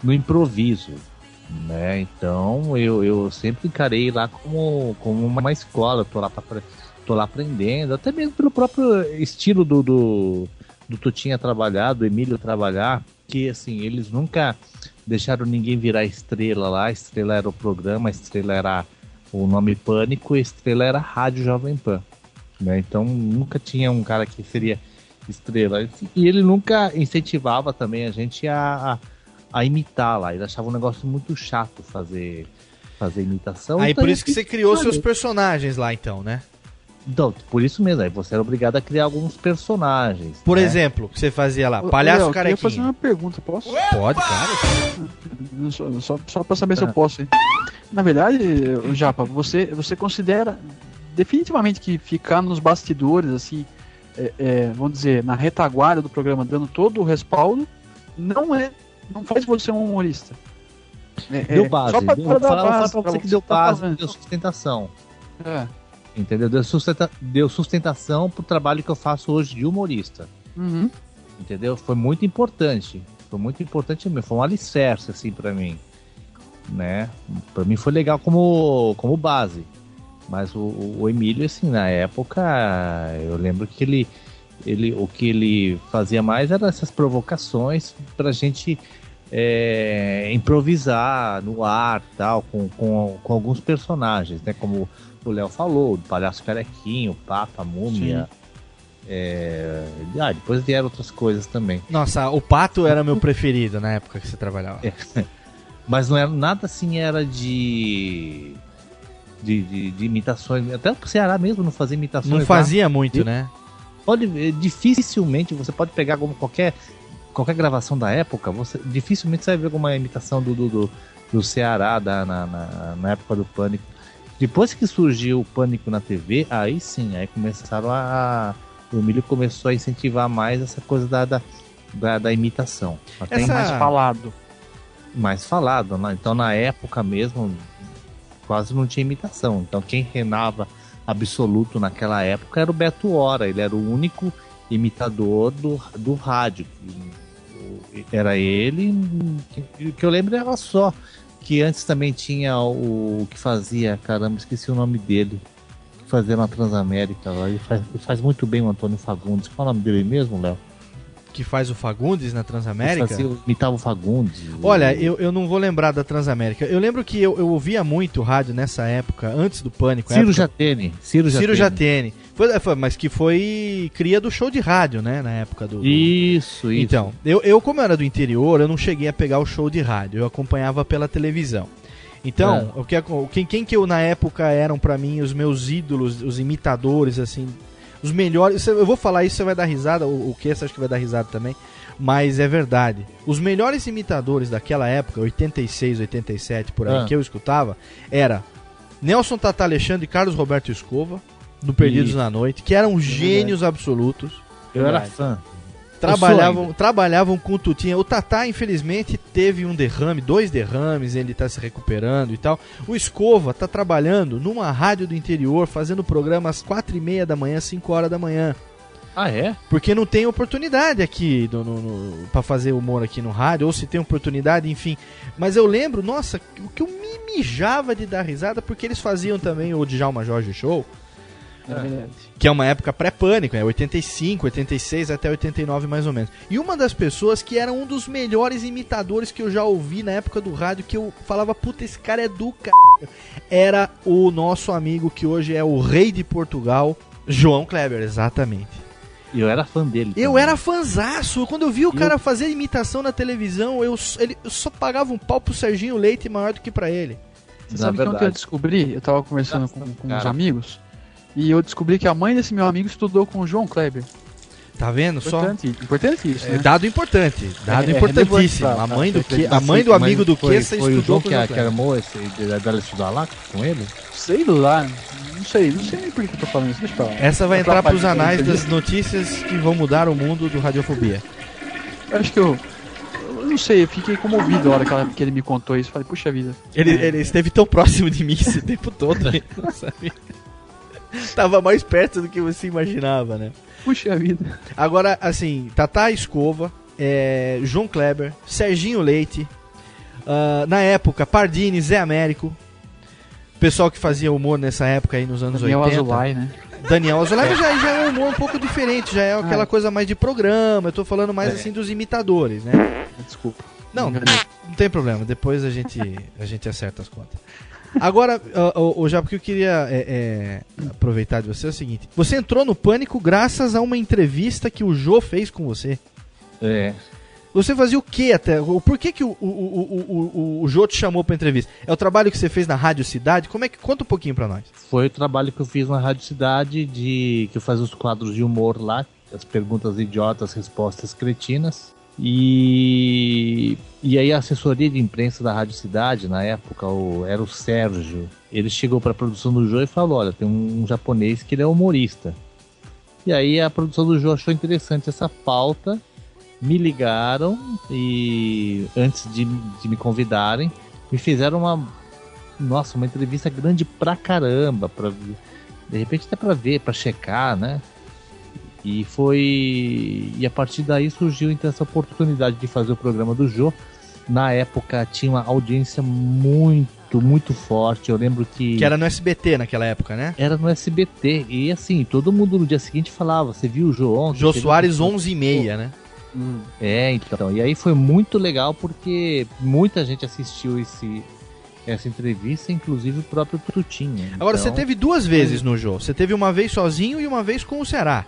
no improviso. Né? Então eu, eu sempre encarei lá como, como uma escola, tô lá, pra, tô lá aprendendo, até mesmo pelo próprio estilo do, do, do Tutinha trabalhar, do Emílio trabalhar, que assim, eles nunca deixaram ninguém virar estrela lá, estrela era o programa, estrela era o nome Pânico, a estrela era Rádio Jovem Pan. Né? Então nunca tinha um cara que seria estrela. E ele nunca incentivava também a gente a, a, a imitar lá. Ele achava um negócio muito chato fazer, fazer imitação. Aí Então, por isso que você criou seus personagens lá, então, né? Então, por isso mesmo, aí você era obrigado a criar alguns personagens. Por né? exemplo, que você fazia lá, palhaço Léo, eu queria fazer carequinha. uma pergunta, posso? Pode, claro. Só, só, só pra saber se Ah. eu posso. hein? Na verdade, Japa, você, você considera definitivamente que ficar nos bastidores, assim, é, é, vamos dizer, na retaguarda do programa, dando todo o respaldo, não é. Não faz você um humorista. É, Deu é, base. Só pra, deu, pra dar fala, fala base pra pra você que deu tá base, falando. deu sustentação. É. Entendeu? Deu, sustenta, deu sustentação pro trabalho que eu faço hoje de humorista. Uhum. Entendeu? Foi muito importante. Foi muito importante mesmo. Foi um alicerce, assim, pra mim. Né? Pra mim foi legal como, como base. Mas o, o- Emílio, assim, na época, eu lembro que ele, ele. O que ele fazia mais era essas provocações pra gente é, improvisar no ar tal, com, com, com alguns personagens, né? Como o Léo falou, o Palhaço Carequinho, o Papa, a Múmia. É, ah, depois vieram outras coisas também. Nossa, o Pato era meu preferido na época que você trabalhava. Mas não era nada assim, era de. De, de, de imitações. Até o Ceará mesmo não fazia imitações. Não lá. fazia muito, E- né? Pode, eh, dificilmente você pode pegar como qualquer, qualquer gravação da época, você dificilmente você vai ver alguma imitação do, do, do, do Ceará da, na, na, na época do Pânico. Depois que surgiu o Pânico na TV, aí sim, aí começaram a. O Emílio começou a incentivar mais essa coisa da, da, da, da imitação. Até Essa- mais falado. Mais falado, né? Então na época mesmo quase não tinha imitação. Então quem reinava absoluto naquela época era o Beto Hora, ele era o único imitador do, do rádio. Era ele, o que eu lembro era só. Que antes também tinha o, o que fazia, caramba, esqueci o nome dele. Que fazia na Transamérica. Ele faz, ele faz muito bem o Antônio Fagundes. Qual é o nome dele mesmo, Léo? Que faz o Fagundes na Transamérica. fazia, imitava o Fagundes. Olha, eu, eu não vou lembrar da Transamérica. Eu lembro que eu, eu ouvia muito rádio nessa época, antes do Pânico. Ciro época- Jatene. Ciro Ciro Jatene. Jatene. Foi, foi- mas que foi cria do show de rádio, né? Na época do. do- Isso, isso. Então, eu, eu, como era do interior, eu não cheguei a pegar o show de rádio. Eu acompanhava pela televisão. Então, o que, quem, quem que eu na época eram pra mim os meus ídolos, os imitadores, assim, os melhores. Eu vou falar isso, você vai dar risada, o, o que você acha que vai dar risada também? Mas é verdade. Os melhores imitadores daquela época, 86, 87, por aí, Ah. que eu escutava, era Nelson Tata Alexandre e Carlos Roberto Escova, do Perdidos Isso. na Noite, que eram gênios absolutos. Eu era fã. Trabalhavam, trabalhavam com o Tutinha. O Tatá, infelizmente, teve um derrame, dois derrames, ele tá se recuperando e tal. O Escova tá trabalhando numa rádio do interior, fazendo programa às quatro e meia da manhã, 5 horas da manhã. Ah, é? Porque não tem oportunidade aqui no, no, no- pra fazer humor aqui no rádio, ou se tem oportunidade, enfim. Mas eu lembro, nossa, o que eu me mijava de dar risada, porque eles faziam também o Djalma Jorge Show, É que é uma época pré-pânico, é 85, 86 até 89 mais ou menos. E uma das pessoas que era um dos melhores imitadores que eu já ouvi na época do rádio, que eu falava, puta, esse cara é do c... era o nosso amigo que hoje é o rei de Portugal, João Kleber, exatamente. E eu era fã dele. Eu também. era fanzaço. Quando eu vi o Eu- cara fazer imitação na televisão, eu, ele, eu só pagava um pau pro Serginho Leite maior do que pra ele. Você Na sabe que ontem eu descobri, eu tava conversando com, com uns amigos, e eu descobri que a mãe desse meu amigo estudou com o João Kleber. Tá vendo só? Importante, importante isso, É, né? dado importante, dado É, é importantíssimo. relevante a mãe do pra- que, pra- a mãe do amigo do que você foi o estudou que, a- João que armou esse, dela estudar lá com ele? Sei lá, não sei, não sei nem por que eu tô falando isso, deixa pra lá. Essa vai entrar pros atrapalho anais das notícias que vão mudar o mundo do Radiofobia. Eu acho que eu. Eu não sei, eu fiquei comovido a hora que, ela- que ele me contou isso. Falei, puxa vida. Ele, É. ele esteve tão próximo de mim esse tempo todo, né? não sabia. Tava mais perto do que você imaginava, né? Puxa vida. Agora, assim, Tata Escova, é, João Kleber, Serginho Leite, ah, na época, Pardini, Zé Américo, pessoal que fazia humor nessa época aí nos anos Daniel 80. Azulay, né? Daniel Azulay já, já é um humor um pouco diferente, já é aquela Ah. coisa mais de programa, eu tô falando mais É. assim dos imitadores, né? Desculpa. Não, não, tem problema, depois a gente, a gente acerta as contas. Agora, o, o, já porque eu queria é, é, aproveitar de você é o seguinte: você entrou no pânico graças a uma entrevista que o Jô fez com você. É. Você fazia o que até? Por que, que o, o, o, o, o, o Jô te chamou pra entrevista? É o trabalho que você fez na Rádio Cidade? Como é que conta um pouquinho pra nós? Foi o trabalho que eu fiz na Rádio Cidade, de que eu fazia os quadros de humor lá, as perguntas idiotas, respostas cretinas. E, e aí a assessoria de imprensa da Rádio Cidade, na época, o, era o Sérgio. Ele chegou para a produção do Jô e falou: Olha, tem um japonês que ele é humorista. E aí a produção do Jô achou interessante essa pauta, me ligaram e antes de, de me convidarem, me fizeram uma nossa, uma entrevista grande pra caramba, pra, de repente até pra ver, pra checar, né? E foi. E a partir daí surgiu então essa oportunidade de fazer o programa do Jô. Na época tinha uma audiência muito, muito forte. Eu lembro que. Que era no SBT naquela época, né? Era no SBT. E assim, todo mundo no dia seguinte falava: Você viu o Jô ontem? Jô viu Soares que- 11 e meia, né? É, então. E aí foi muito legal porque muita gente assistiu esse, essa entrevista, inclusive o próprio Tutinha. Agora, você Então, teve duas vezes no Jô. Você teve uma vez sozinho e uma vez com o Ceará.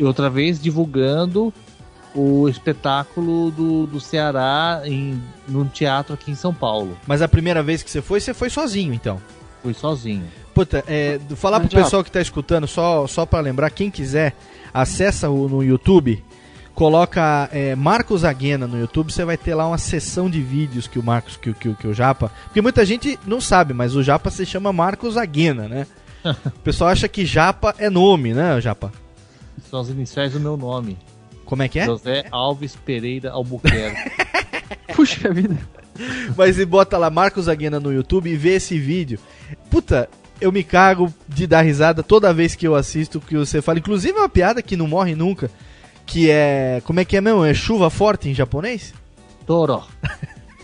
E outra vez divulgando o espetáculo do, do Ceará em, num teatro aqui em São Paulo. Mas a primeira vez que você foi, você foi sozinho, então. Fui sozinho. Puta, é, falar pro já- pessoal que tá escutando, só, só para lembrar, quem quiser, acessa o, no YouTube, coloca é, Marcos Aguena no YouTube, você vai ter lá uma sessão de vídeos que o Marcos, que, o- que, que o Japa. Porque muita gente não sabe, mas o Japa se chama Marcos Aguena, né? O pessoal acha que Japa é nome, né, Japa? São as iniciais do meu nome. Como é que é? José Alves Pereira Albuquerque. Puxa vida. Mas e bota lá Marcos Aguena no YouTube e vê esse vídeo. Puta, eu me cago de dar risada toda vez que eu assisto o que você fala. Inclusive é uma piada que não morre nunca. Que é. Como é que é mesmo? É chuva forte em japonês? Toro.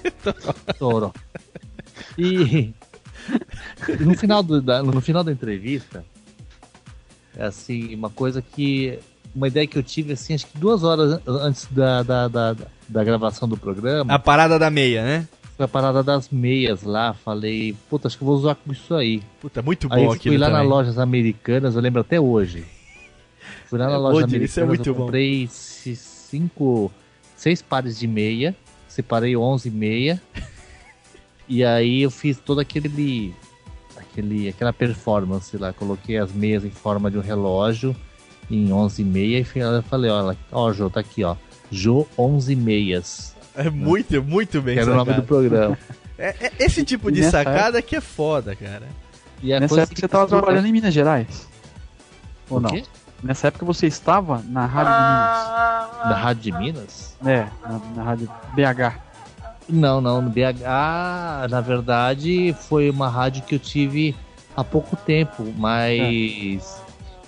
Toro. E no final, do- da, no final da entrevista, assim, uma coisa que. Uma ideia que eu tive, assim, acho que duas horas an- antes da, da, da, da gravação do programa. A parada da meia, né? Foi a parada das meias lá. Falei, puta, acho que eu vou usar com isso aí. Puta, muito Aí bom eu fui aquilo lá também. nas lojas americanas, eu lembro até hoje. Fui lá na É, loja onde? americana, Isso é muito eu bom. comprei ci- cinco, seis pares de meia, separei 11 meia. e aí eu fiz todo aquele, aquele, aquela performance lá, coloquei as meias em forma de um relógio em 11 meia e eu falei, olha, ó, Jô, tá aqui, ó. Jô 11 meias. É muito, muito bem Que era o nome do programa. É, é- esse tipo de Nessa sacada que é foda, cara. E a Nessa coisa época que você estava trabalhando em Minas Gerais? Ou O não? quê? Nessa época você estava na Rádio Rádio de Minas? de Minas? É, na, na Rádio BH. Não, não, no BH, na verdade, foi uma rádio que eu tive há pouco tempo, mas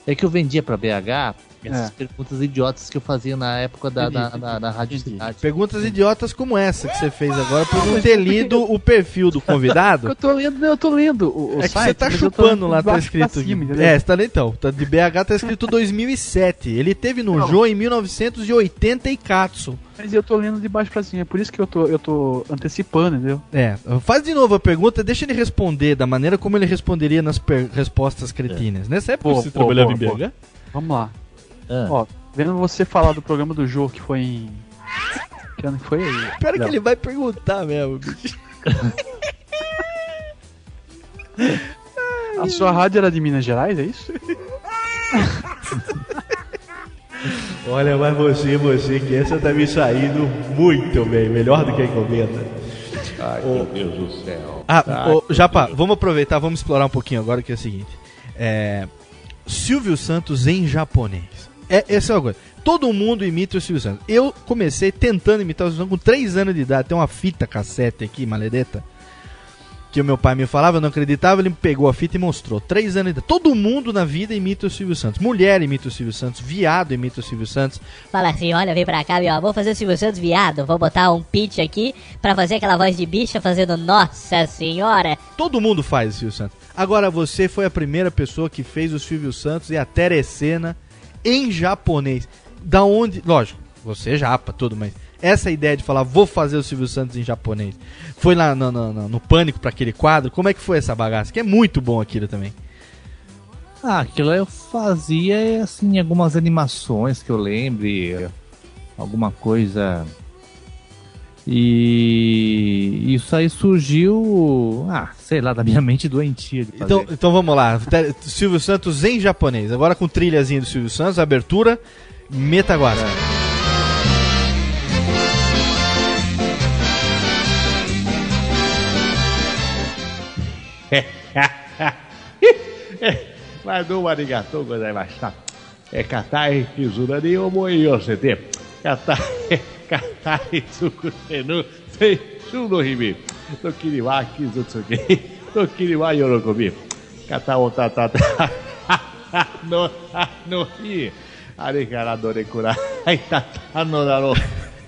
é, que eu vendia pra BH essas É. perguntas idiotas que eu fazia na época da, da, Entendi, da, da Rádio Cidade. Perguntas idiotas como essa que você fez agora por não ter lido o perfil do convidado. Eu tô lendo, eu tô lendo o, o É que site, você tá chupando lá, tá escrito. cima, é, você tá lendo então. Tá de BH tá escrito 2007. Ele teve no Jô em 1980 e Katsu. Mas eu tô lendo de baixo pra cima, é por isso que eu tô, eu tô antecipando, entendeu? É, faz de novo a pergunta, deixa ele responder da maneira como ele responderia nas respostas cretinas. Nessa época Pô, você pô, trabalhava pô, em pô. BH? Vamos lá. Ah. Ó, vendo você falar do programa do jogo que foi em. Que ano que foi? Pior que ele vai perguntar mesmo, bicho. A sua rádio era de Minas Gerais, é isso? Olha, mas você, você, que essa tá me saindo muito bem, melhor do que a encomenda. Ai, meu Deus do céu. Ah, Ai, ô, Japa, vamos aproveitar, vamos explorar um pouquinho agora que é o seguinte. É, Silvio Santos em japonês. É, essa é uma coisa. Todo mundo imita o Silvio Santos. Eu comecei tentando imitar o Silvio Santos com 3 anos de idade. Tem uma fita cassete aqui, maledeta. Que o meu pai me falava, eu não acreditava, ele me pegou a fita e mostrou. 3 anos de idade. Todo mundo na vida imita o Silvio Santos. Mulher imita o Silvio Santos, viado imita o Silvio Santos. Fala assim, olha, vem pra cá, meu amor, fazer o Silvio Santos viado. Vou botar um pitch aqui pra fazer aquela voz de bicha fazendo Nossa Senhora. Todo mundo faz o Silvio Santos. Agora você foi a primeira pessoa que fez o Silvio Santos e a Teresena em japonês. Da onde. Lógico, você é japa, tudo, mas essa ideia de falar, vou fazer o Silvio Santos em japonês, foi lá no, no, no, no Pânico para aquele quadro? Como é que foi essa bagaça? Que é muito bom aquilo também. Ah, aquilo eu fazia, assim, algumas animações que eu lembre, alguma coisa. E isso aí surgiu, ah, sei lá, da minha mente doentia de fazer. Então, então vamos lá, Silvio Santos em japonês. Agora com trilhazinha do Silvio Santos, abertura, meta agora. Mas do arigatou gozaimashita. É katai kizuna ni omoi yosete. Katai katai tsukutenu seishu no himi. Tokiri wa kizutsuki. Tokiri wa yorokobi. Kata otatata. No no hi. Are kara dore kura. Tata no daro.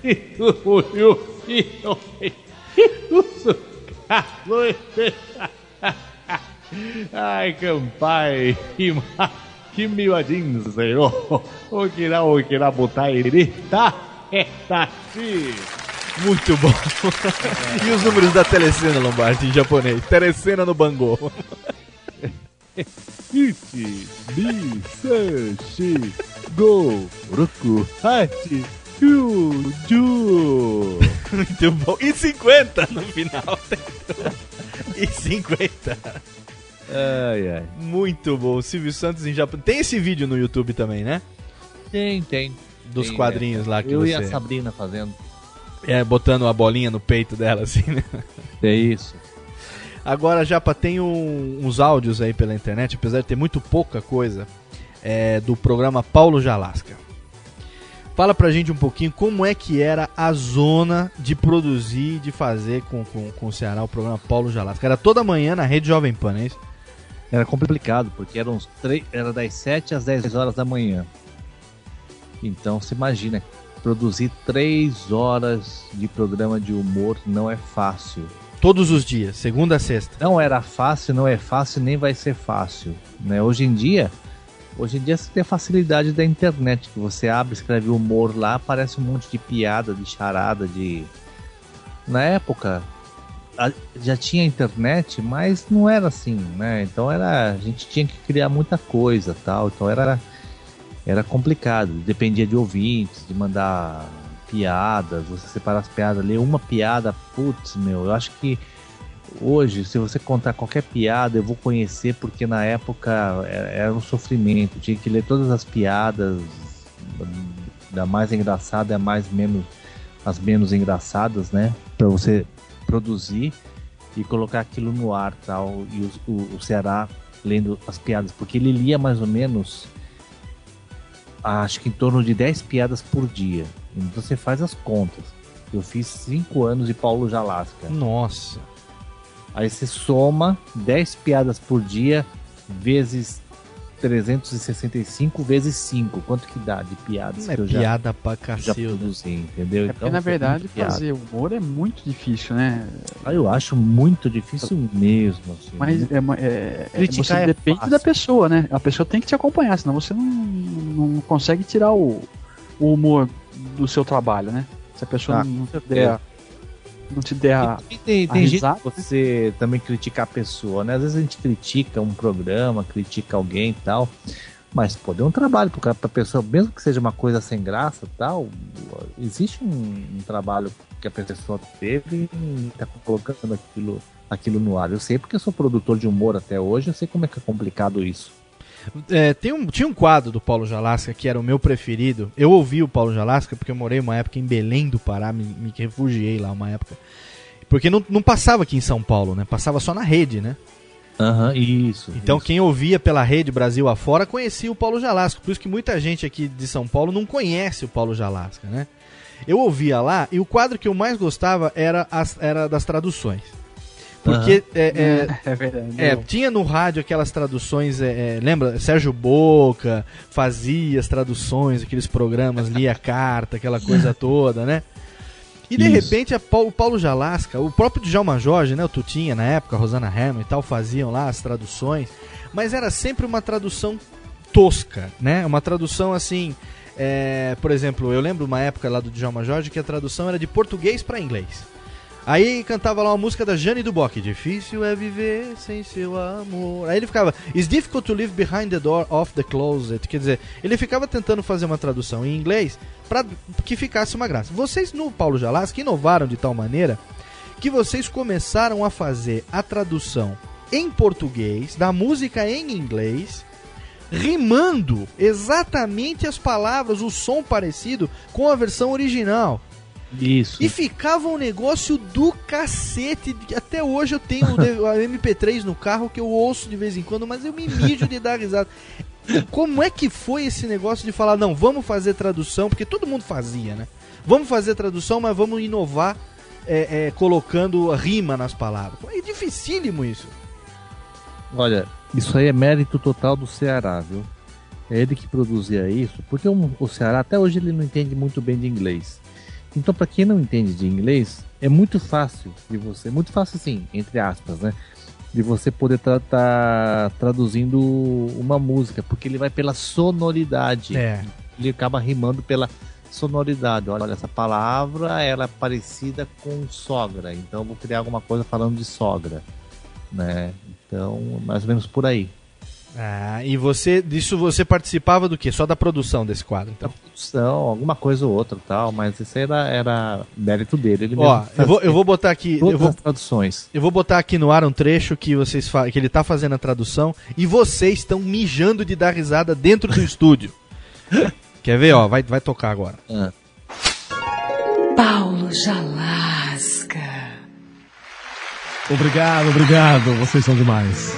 Itu uyu. Ito. Itu. Kaloete. Ai, campai, que kimi wa jinsei o okira okira botai ele tá é tá sim. Muito bom. e os números da Telecena, Lombardi, em japonês? Telecena no Bangô. Ichi, ni, san, shi, go, roku, hachi, ju. Muito bom. E 50 no final. e 50. Ai, ai. Muito bom. Silvio Santos em japonês. Tem esse vídeo no YouTube também, né? Tem, tem. Dos Tem, quadrinhos né? lá que Eu você... e a Sabrina fazendo. É, botando a bolinha no peito dela, assim, né? É isso. Agora, Japa, tem um- uns áudios aí pela internet, apesar de ter muito pouca coisa, é, do programa Paulo Jalasca. Fala pra gente um pouquinho como é que era a zona de produzir, de fazer com, com, com o Ceará o programa Paulo Jalasca. Era toda manhã na Rede Jovem Pan, é isso? Era complicado, porque eram três, era das 7 às 10 horas da manhã. Então você imagina, produzir 3 horas de programa de humor não é fácil. Todos os dias, segunda a sexta. Não era fácil, não é fácil, nem vai ser fácil. Né? Hoje em dia, hoje em dia você tem a facilidade da internet, que você abre, escreve humor lá, aparece um monte de piada, de charada, de. Na época já tinha internet, mas não era assim, né? Então era. A gente tinha que criar muita coisa tal. Então era. Era complicado. Dependia de ouvintes, de mandar piadas, você separar as piadas, ler uma piada, putz, meu, eu acho que hoje, se você contar qualquer piada, eu vou conhecer, porque na época era, um sofrimento. Tinha que ler todas as piadas, da mais engraçada a mais menos as menos engraçadas, né? Para você produzir e colocar aquilo no ar, tal. E o, o Ceará lendo as piadas, porque ele lia mais ou menos, acho que em torno de 10 piadas por dia. Então você faz as contas. Eu fiz 5 anos de Paulo Jalasca. Nossa. Aí você soma 10 piadas por dia vezes 365 vezes 5. Quanto que dá de piadas É que eu já, piada pra já cacilda. produzi, entendeu? É porque, na foi verdade, fazer humor é muito difícil, né? Ah, eu acho muito difícil mesmo. Assim, Mas é, uma- é, é- Criticar você é depende fácil. da pessoa, né? A pessoa tem que te acompanhar, senão você não, não consegue tirar o, o humor do seu trabalho, né? Se a pessoa Ah, não, não der, não te der a, E tem, a tem risada, de você também criticar a pessoa, né? Às vezes a gente critica um programa, critica alguém e tal. Mas, pô, deu um trabalho pro cara, pra pessoa, mesmo que seja uma coisa sem graça e tal, existe um, um trabalho que a pessoa teve e tá colocando aquilo, aquilo no ar. Eu sei porque eu sou produtor de humor até hoje, eu sei como é que é complicado isso. É, tem um, tinha um quadro do Paulo Jalasca que era o meu preferido. Eu ouvi o Paulo Jalasca porque eu morei uma época em Belém do Pará, me, me refugiei lá uma época. Porque não, não passava aqui em São Paulo, né? Passava só na rede, né? Aham, isso. Então quem ouvia pela rede Brasil afora conhecia o Paulo Jalasca. Por isso que muita gente aqui de São Paulo não conhece o Paulo Jalasca, né? Eu ouvia lá e o quadro que eu mais gostava era, as, era das traduções. Porque é, é, É verdade. é, tinha no rádio aquelas traduções, é, é, lembra? Sérgio Boca fazia as traduções, aqueles programas, lia carta, aquela coisa toda, né? E de Isso. repente a Pau- o Paulo Jalasca, o próprio Djalma Jorge, né? O Tutinha na época, a Rosana Herman e tal, faziam lá as traduções, mas era sempre uma tradução tosca, né? Uma tradução assim. é, por exemplo, eu lembro uma época lá do Djalma Jorge que a tradução era de português para inglês. Aí cantava lá uma música da Jane Duboc, Difícil é viver sem seu amor. Aí ele ficava, It's difficult to live behind the door of the closet. Quer dizer, ele ficava tentando fazer uma tradução em inglês para que ficasse uma graça. Vocês no Paulo Jalasca inovaram de tal maneira que vocês começaram a fazer a tradução em português da música em inglês, rimando exatamente as palavras, o som parecido com a versão original. Isso. E ficava um negócio do cacete. Até hoje eu tenho a MP3 no carro que eu ouço de vez em quando, mas eu me mijo de dar risada. Como é que foi esse negócio de falar, não, vamos fazer tradução, porque todo mundo fazia, né? Vamos fazer tradução, mas vamos inovar é, é, colocando rima nas palavras. É dificílimo isso. Olha, isso aí é mérito total do Ceará, viu? É ele que produzia isso, porque o, o Ceará até hoje ele não entende muito bem de inglês. Então, para quem não entende de inglês, é muito fácil de você, muito fácil assim, entre aspas, né? De você poder estar traduzindo uma música, porque ele vai pela sonoridade. É. Ele acaba rimando pela sonoridade. Olha, essa palavra ela é parecida com sogra, então vou criar alguma coisa falando de sogra, né? Então, mais ou menos por aí. Ah, e você, disso você participava do quê? Só da produção desse quadro, então? Produção, alguma coisa ou outra tal, mas isso era, era mérito dele. Ele Ó, eu vou, eu vou botar aqui. todas Eu vou, as traduções. eu vou botar aqui no ar um trecho que vocês que ele tá fazendo a tradução e vocês estão mijando de dar risada dentro do estúdio. Quer ver, ó? Vai, vai tocar agora. Paulo Jalasca. Obrigado, obrigado. Vocês são demais.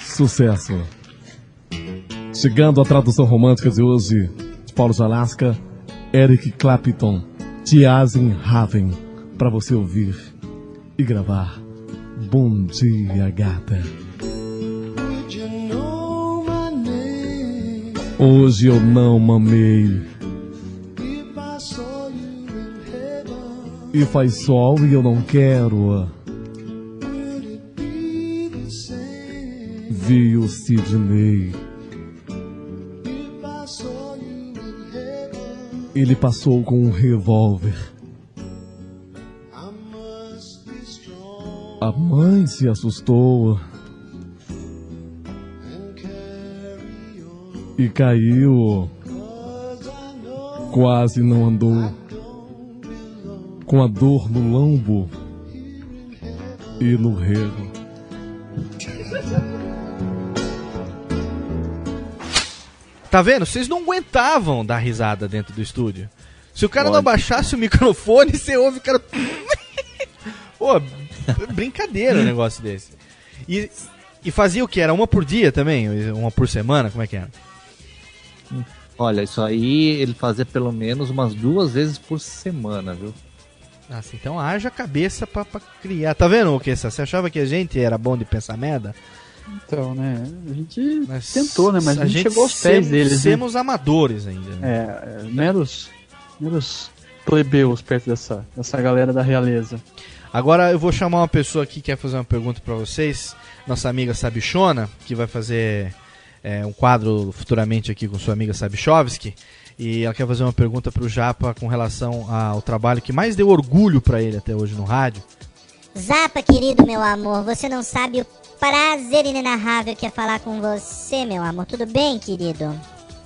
Sucesso. Chegando à tradução romântica de hoje, de Paulo Jalasca, Eric Clapton, Tiazen Haven, para você ouvir e gravar. Bom dia, gata. Hoje eu não mamei. E faz sol e eu não quero. Vi o Sidney. Ele passou com um revólver. A mãe se assustou. E caiu. Quase não andou. Com a dor no lombo e no rego. Tá vendo? Vocês não aguentavam dar risada dentro do estúdio. Se o cara não abaixasse o microfone, você ouve o cara. Pô, brincadeira um negócio desse. E, e fazia o que? Era uma por dia também? Uma por semana? Como é que era? Olha, isso aí ele fazia pelo menos umas duas vezes por semana, viu? Nossa, então haja cabeça pra, pra criar. Tá vendo o que? Você achava que a gente era bom de pensar merda? Então, né? A gente tentou, né? Mas a gente, gente chegou aos pés deles. né? Semos amadores ainda. né? É, é, meros, meros plebeus perto dessa, dessa galera da realeza. Agora eu vou chamar uma pessoa aqui que quer fazer uma pergunta pra vocês. Nossa amiga Sabichona, que vai fazer é, um quadro futuramente aqui com sua amiga Sabichovski. E ela quer fazer uma pergunta pro Japa com relação ao trabalho que mais deu orgulho pra ele até hoje no rádio. Zapa, querido meu amor, você não sabe o prazer inenarrável que é falar com você, meu amor. Tudo bem, querido?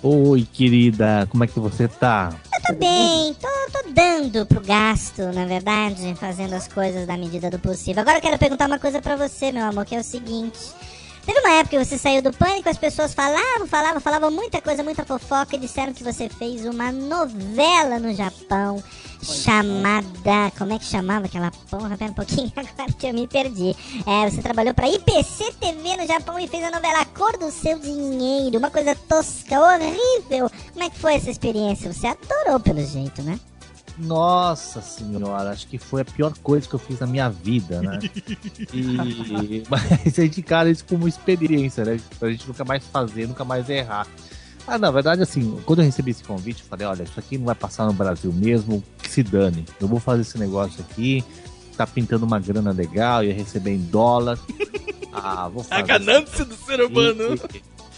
Oi, querida, como é que você tá? Eu tô bem, tô, tô dando pro gasto, na verdade, fazendo as coisas na medida do possível. Agora eu quero perguntar uma coisa pra você, meu amor, que é o seguinte. Teve uma época que você saiu do pânico, as pessoas falavam, falavam, falavam muita coisa, muita fofoca e disseram que você fez uma novela no Japão chamada. Como é que chamava aquela porra? Pera um pouquinho, agora que eu me perdi. É, você trabalhou pra IPC TV no Japão e fez a novela Cor do Seu Dinheiro, uma coisa tosca, horrível. Como é que foi essa experiência? Você adorou pelo jeito, né? Nossa senhora, acho que foi a pior coisa que eu fiz na minha vida, né? E... Mas a gente encara isso como experiência, né? Pra gente nunca mais fazer, nunca mais errar. Ah, na verdade, assim, quando eu recebi esse convite, eu falei, olha, isso aqui não vai passar no Brasil mesmo, que se dane. Eu vou fazer esse negócio aqui, tá pintando uma grana legal, ia receber em dólar. Ah, vou fazer. A ganância do ser humano.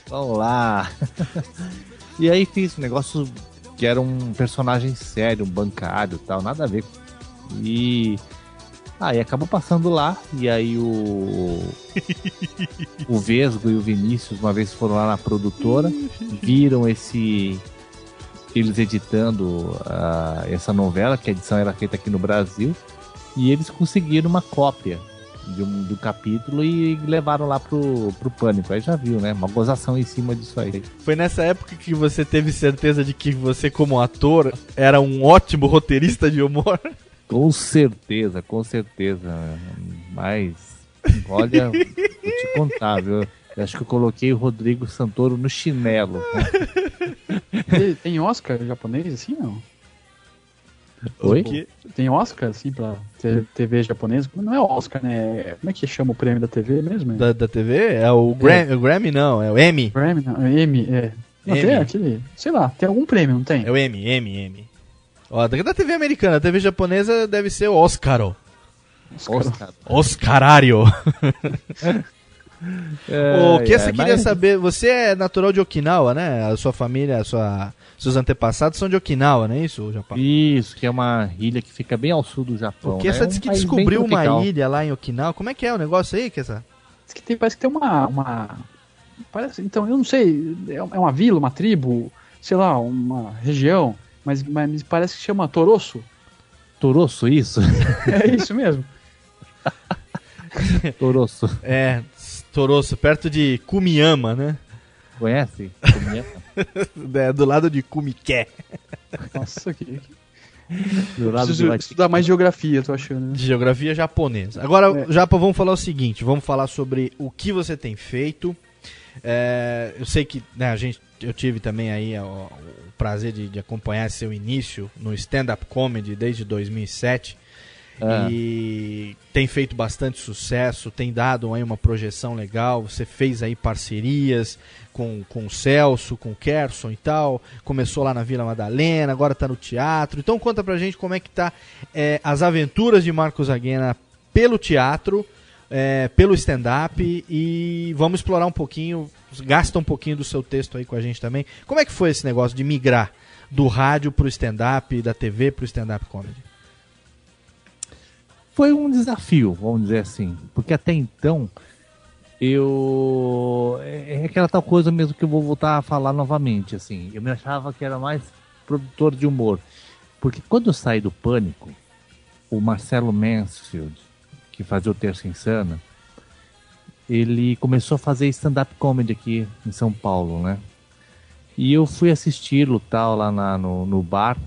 Vamos lá. e aí fiz um negócio que era um personagem sério, um bancário e tal, nada a ver. E aí acabou passando lá, e aí o o Vesgo e o Vinícius uma vez foram lá na produtora, viram esse eles editando ah, essa novela, que a edição era feita aqui no Brasil, e eles conseguiram uma cópia de um, do capítulo e levaram lá pro, pro Pânico. Aí já viu, né? Uma gozação em cima disso aí. Foi nessa época que você teve certeza de que você, como ator, era um ótimo roteirista de humor? Com certeza, com certeza. Mas, olha, vou te contar, viu? Eu acho que eu coloquei o Rodrigo Santoro no chinelo. Tem- Oscar japonês assim, não? Oi? Tem Oscar, assim, pra TV japonesa? Não é Oscar, né? Como é que chama o prêmio da TV mesmo? Da, da TV? É o Grammy, o Grammy não, é o Emmy. Grammy, não, é M, é. Não, Emmy. tem aquele, sei lá, tem algum prêmio, não tem? É o Emmy, Emmy, Emmy. Ó, da TV americana, a TV japonesa deve ser o Oscar. ó. Oscar. Oscarário. o que É, você é, queria mas- saber? Você é natural de Okinawa, né? A sua família, a sua, seus antepassados são de Okinawa, não é isso, Japão? Isso, que é uma ilha que fica bem ao sul do Japão. Porque né? você É um disse que bem descobriu uma ilha lá em Okinawa. Como é que é o negócio aí, Kessa? Diz que tem- parece que tem uma, uma. Parece, então, eu não sei, é é uma vila, uma tribo, sei lá, uma região, mas, mas parece que chama Toroço. Toroço, isso? É isso mesmo. Toroço. É, Toroço, perto de Kumiyama, né? Conhece? Kumiyama? é, do lado de Kumike. Nossa, que. Do lado Preciso de estudar mais geografia, tô achando. né? Geografia japonesa. Agora, É. Japa, vamos falar o seguinte: vamos falar sobre o que você tem feito. É, eu sei que né, a gente, eu tive também aí o, prazer de, de acompanhar seu início no stand-up comedy desde 2007. Ah. E tem feito bastante sucesso, tem dado aí uma projeção legal. Você fez aí parcerias com, com o Celso, com o Kerson e tal. Começou lá na Vila Madalena, agora tá no teatro. Então conta pra gente como é que tá é, as aventuras de Marcos Aguena pelo teatro, é, pelo stand-up e vamos explorar um pouquinho, gasta um pouquinho do seu texto aí com a gente também. Como é que foi esse negócio de migrar do rádio pro stand-up, da TV pro stand-up comedy? Foi um desafio, vamos dizer assim. Porque até então, eu. É é aquela tal coisa mesmo que eu vou voltar a falar novamente, assim. Eu me achava que era mais produtor de humor. Porque quando eu saí do Pânico, o Marcelo Mansfield, que fazia o Terça Insana, ele começou a fazer stand-up comedy aqui em São Paulo, né? E eu fui assisti-lo tal lá na- no, no bar.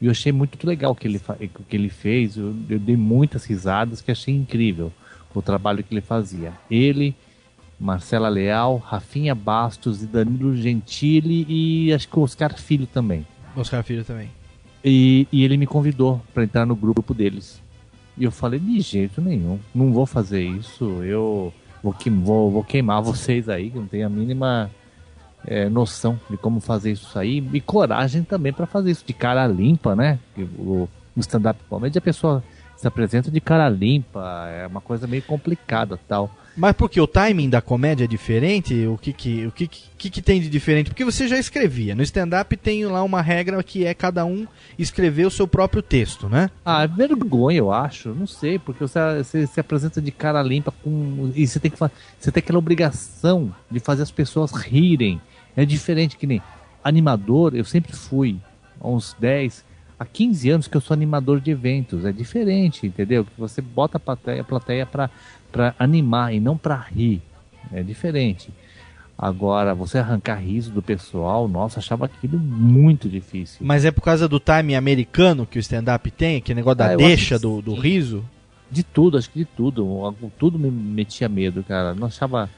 E eu achei muito legal o que ele, o que ele fez. Eu, eu dei muitas risadas que achei incrível o trabalho que ele fazia. Ele, Marcela Leal, Rafinha Bastos e Danilo Gentili e acho que o Oscar Filho também. Oscar Filho também. E, e ele me convidou para entrar no grupo deles. E eu falei, de jeito nenhum, não vou fazer isso. Eu vou, que, vou, vou queimar vocês aí, que não tem a mínima é, noção de como fazer isso aí. E coragem também para fazer isso de cara limpa, né? O, o stand-up comedy a pessoa se apresenta de cara limpa, é uma coisa meio complicada tal. Mas porque o timing da comédia é diferente? O que que, o que, que, que tem de diferente? Porque você já escrevia. No stand-up tem lá uma regra que é cada um escrever o seu próprio texto, né? Ah, é vergonha, eu acho. Não sei, porque você, você se apresenta de cara limpa com. E você tem que Você tem aquela obrigação de fazer as pessoas rirem. É diferente que nem animador, eu sempre fui. Há uns 10, há 15 anos que eu sou animador de eventos. É diferente, entendeu? Que você bota a plateia, a plateia pra animar e não pra rir. É diferente. Agora, você arrancar riso do pessoal, nossa, achava aquilo muito difícil. Mas é por causa do time americano que o stand-up tem, aquele negócio da Ah, deixa que do, do riso? De tudo, acho que de tudo. Tudo me metia medo, cara. Não achava.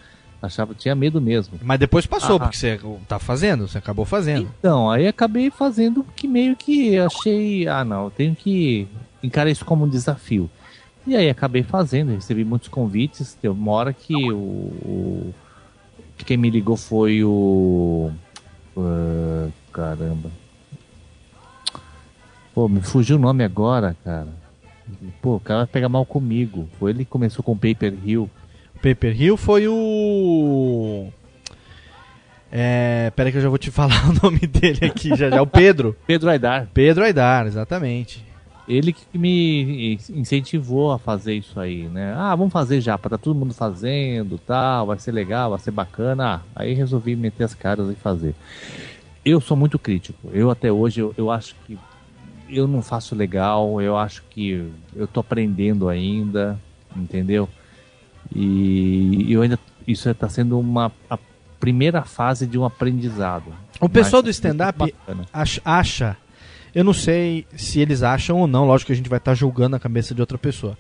Achava, tinha medo mesmo. Mas depois passou, Ah, porque você tá fazendo, você acabou fazendo. Então, aí acabei fazendo que meio que achei, ah não, eu tenho que encarar isso como um desafio. E aí acabei fazendo, recebi muitos convites, teve uma hora que o, o- quem me ligou foi o ah, caramba. Pô, me fugiu o nome agora, cara. Pô, o cara vai pegar mal comigo. Foi ele que começou com o Paper Hill. Paper Hill foi o. É. Pera que eu já vou te falar o nome dele aqui já já. O Pedro. Pedro Aidar. Pedro Aidar, exatamente. Ele que me incentivou a fazer isso aí, né? Ah, vamos fazer já, para tá todo mundo fazendo, tal, vai ser legal, vai ser bacana. Ah, aí resolvi meter as caras e fazer. Eu sou muito crítico. Eu até hoje eu, eu acho que eu não faço legal, eu acho que eu tô aprendendo ainda, entendeu? E eu ainda isso está sendo uma a primeira fase de um aprendizado. O pessoal do é stand-up acha, Eu não sei se eles acham ou não, lógico que a gente vai estar julgando a cabeça de outra pessoa.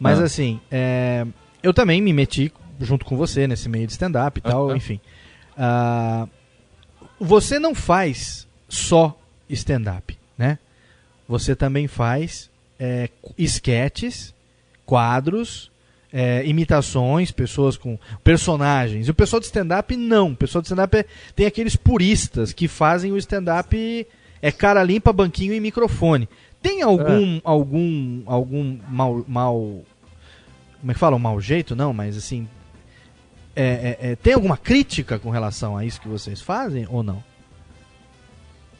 Mas Ah. assim, é, eu também me meti junto com você nesse meio de stand-up e tal, Aham. enfim. Ah, você não faz só stand-up, né? Você também faz é, esquetes, quadros, é, imitações, pessoas com personagens. E o pessoal de stand-up não. O pessoal de stand-up é- tem aqueles puristas que fazem o stand-up é cara limpa, banquinho e microfone. Tem algum algum algum mal, mal como é que fala, um mau jeito não, mas assim é, é, é, tem alguma crítica com relação a isso que vocês fazem ou não?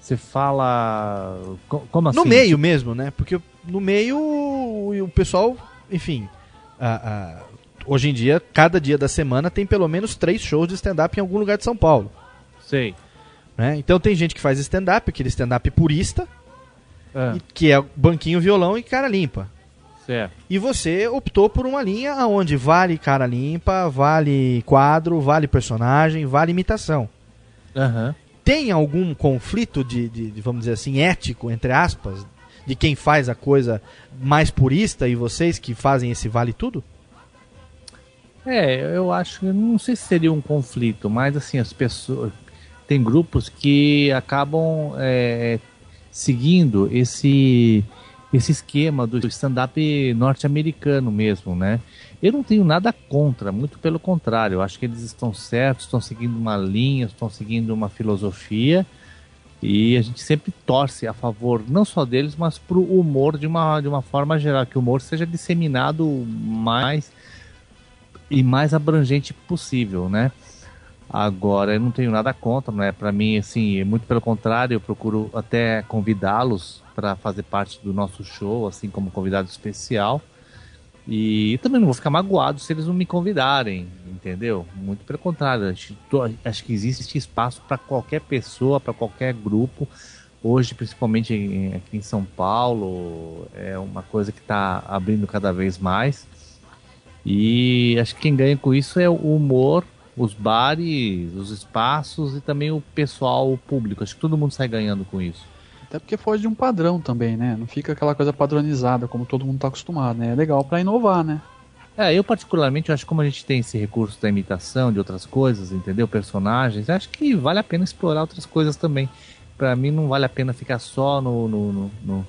Você fala. co- Como assim? No meio mesmo, né? Porque no meio o pessoal, enfim, a- a- hoje em dia, cada dia da semana tem pelo menos três shows de stand-up em algum lugar de São Paulo. Sei. né? Então tem gente que faz stand-up, aquele stand-up purista, Ah, e- que é banquinho, violão e cara limpa. certo. E você optou por uma linha aonde vale cara limpa, vale quadro, vale personagem, vale imitação. Aham. Tem algum conflito de, de- de, vamos dizer assim, ético, entre aspas, de quem faz a coisa mais purista e vocês que fazem esse vale tudo? É, eu acho que não sei se seria um conflito, mas assim, as pessoas. Tem grupos que acabam é, seguindo esse, esse esquema do stand-up norte-americano mesmo, né? Eu não tenho nada contra, muito pelo contrário, eu acho que eles estão certos, estão seguindo uma linha, estão seguindo uma filosofia. E a gente sempre torce a favor não só deles, mas pro humor de uma, de uma forma geral, que o humor seja disseminado mais e mais abrangente possível, né? Agora, eu não tenho nada contra, né? Para mim, assim, muito pelo contrário, eu procuro até convidá-los para fazer parte do nosso show, assim como convidado especial. E também não vou ficar magoado se eles não me convidarem, entendeu? Muito pelo contrário, acho, acho que existe espaço para qualquer pessoa, para qualquer grupo. Hoje, principalmente aqui em São Paulo, é uma coisa que está abrindo cada vez mais. E acho que quem ganha com isso é o humor, os bares, os espaços e também o pessoal, o público. Acho que todo mundo sai ganhando com isso. Até porque foge de um padrão também, né? Não fica aquela coisa padronizada como todo mundo tá acostumado, né? É legal pra inovar, né? É, eu particularmente eu acho que como a gente tem esse recurso da imitação de outras coisas, entendeu? Personagens, acho que vale a pena explorar outras coisas também. Pra mim não vale a pena ficar só no, no, no, no-